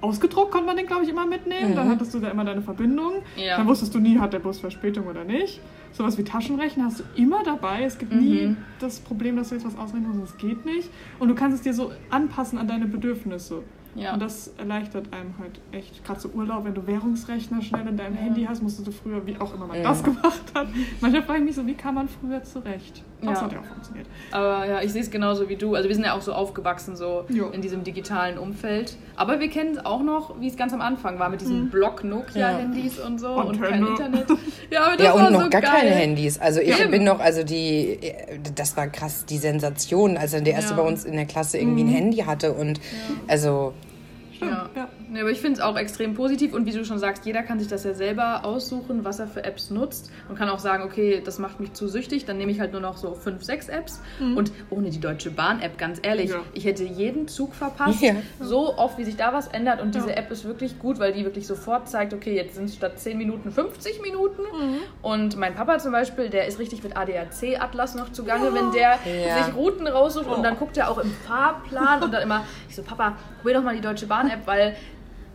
ausgedruckt konnte man den, glaube ich, immer mitnehmen. Dann hattest du da immer deine Verbindung. Ja. Dann wusstest du nie, hat der Bus Verspätung oder nicht. Sowas wie Taschenrechnen hast du immer dabei. Es gibt nie Mhm. das Problem, dass du jetzt was ausrechnen musst. Es geht nicht. Und du kannst es dir so anpassen an deine Bedürfnisse. Ja. Und das erleichtert einem halt echt. Gerade so Urlaub, wenn du Währungsrechner schnell in deinem Handy hast, musstest du früher, wie auch immer man Ja. das gemacht hat. Manchmal frage ich mich so, wie kam man früher zurecht? Das Ja. hat ja auch funktioniert. Aber ja, ich sehe es genauso wie du. Also wir sind ja auch so aufgewachsen, so Jo. in diesem digitalen Umfeld. Aber wir kennen es auch noch, wie es ganz am Anfang war, mit diesen Block-Nokia-Handys und so und, kein Antenne. Internet. Ja, aber das ja, war und noch so gar geil. keine Handys. Also ich Eben. bin noch, also die, das war krass, die Sensation, als dann der erste Ja. bei uns in der Klasse irgendwie ein Handy hatte und also Ja. ja. Nee, aber ich finde es auch extrem positiv und wie du schon sagst, jeder kann sich das ja selber aussuchen, was er für Apps nutzt und kann auch sagen, okay, das macht mich zu süchtig, dann nehme ich halt nur noch so fünf, sechs Apps und ohne die Deutsche Bahn-App, ganz ehrlich, Ja. ich hätte jeden Zug verpasst, Ja. so oft, wie sich da was ändert und diese Ja. App ist wirklich gut, weil die wirklich sofort zeigt, okay, jetzt sind es statt 10 Minuten 50 Minuten und mein Papa zum Beispiel, der ist richtig mit ADAC-Atlas noch zugange, wenn der Ja. sich Routen raussucht und dann guckt er auch im Fahrplan <laughs> und dann immer, ich so, Papa, probier doch mal die Deutsche Bahn-App, weil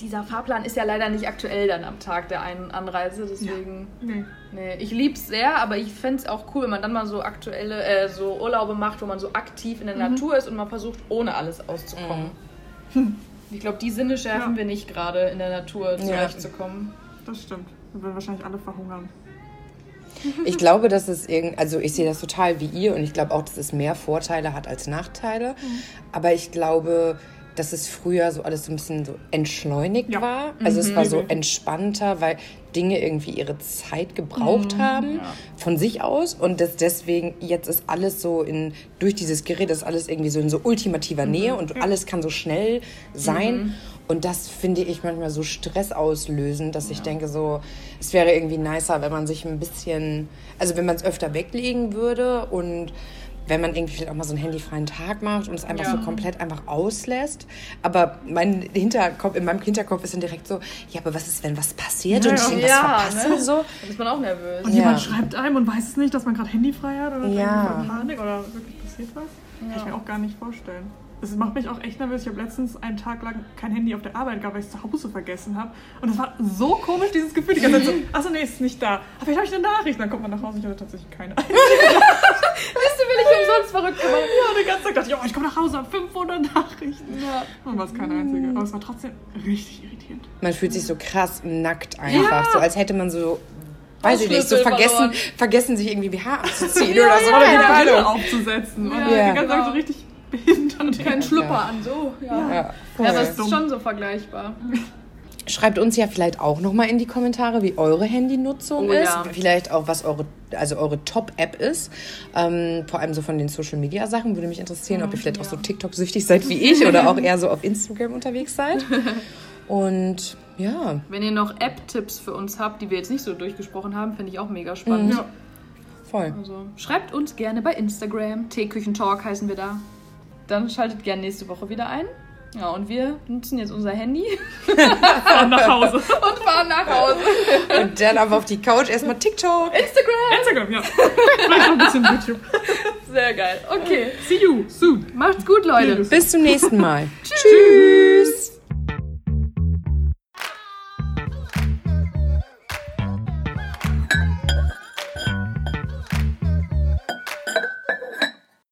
dieser Fahrplan ist ja leider nicht aktuell dann am Tag der einen Anreise, deswegen, Nee. nee, ich lieb's sehr, aber ich fände es auch cool, wenn man dann mal so aktuelle, äh, so Urlaube macht, wo man so aktiv in der Natur ist und man versucht, ohne alles auszukommen. Ich glaube, die Sinne schärfen Ja. wir nicht gerade in der Natur zurechtzukommen. Das stimmt. Wir werden wahrscheinlich alle verhungern. Ich glaube, dass es irgend, also ich sehe das total wie ihr und ich glaube auch, dass es mehr Vorteile hat als Nachteile. Aber ich glaube, dass es früher so alles so ein bisschen so entschleunigt Ja. war. Also es war so entspannter, weil Dinge irgendwie ihre Zeit gebraucht haben von sich aus. Und dass deswegen jetzt ist alles so in durch dieses Gerät ist alles irgendwie so in so ultimativer Nähe und alles kann so schnell sein. Und das finde ich manchmal so Stress auslösen, dass ich denke so, es wäre irgendwie nicer, wenn man sich ein bisschen, also wenn man es öfter weglegen würde und wenn man irgendwie vielleicht auch mal so einen handyfreien Tag macht und es einfach Ja. so komplett einfach auslässt. Aber mein Hinterkopf, in meinem Hinterkopf ist dann direkt so, ja, aber was ist, wenn was passiert Ja, und ich ja. irgendwas verpasse? ne? So? Da ist man auch nervös. Und Ja. jemand schreibt einem und weiß es nicht, dass man gerade handyfrei hat oder Ja. Panik oder wirklich passiert was. Kann ich mir auch gar nicht vorstellen. Es macht mich auch echt nervös. Ich habe letztens einen Tag lang kein Handy auf der Arbeit gehabt, weil ich es zu Hause vergessen habe. Und es war so komisch, dieses Gefühl. Die ganze Zeit so, <laughs> achso, nee, ist nicht da. Aber vielleicht habe ich eine Nachricht. Dann kommt man nach Hause und ich hatte tatsächlich keine. <laughs> <laughs> ja, Siehst du, will ich umsonst verrückt gemacht. die ganze Zeit dachte ich, oh, ich komme nach Hause, 500 Nachrichten. Ja. Und war es keine einzige. Aber es war trotzdem richtig irritierend. Man fühlt sich so krass nackt einfach, so als hätte man so, weiß ich nicht, so vergessen, verloren. vergessen sich irgendwie BH <laughs> abzuziehen oder so. Oder die keine Brille Ahnung. aufzusetzen. Und Ja, die ganze genau. Zeit so richtig behindert. Kein Schlüpper an, so. Ja. Ja, Ja, aber es ist schon so vergleichbar. <laughs> Schreibt uns ja vielleicht auch nochmal in die Kommentare, wie eure Handynutzung Oh ist. ja. Vielleicht auch, was eure, also eure Top-App ist. Ähm, vor allem so von den Social-Media-Sachen würde mich interessieren, ob ihr vielleicht auch so TikTok-süchtig seid wie ich oder auch eher so auf Instagram unterwegs seid. <laughs> Und ja, Wenn ihr noch App-Tipps für uns habt, die wir jetzt nicht so durchgesprochen haben, finde ich auch mega spannend. Ja. voll. Also schreibt uns gerne bei Instagram. Teeküchentalk heißen wir da. Dann schaltet gerne nächste Woche wieder ein. Ja, und wir nutzen jetzt unser Handy <laughs> Und nach Hause. und fahren nach Hause. Und dann aber auf die Couch erstmal TikTok. Instagram! Instagram, ja. Vielleicht noch ein bisschen YouTube. Sehr geil. Okay. See you soon. Macht's gut, Leute. Bis zum nächsten Mal. Tschüss.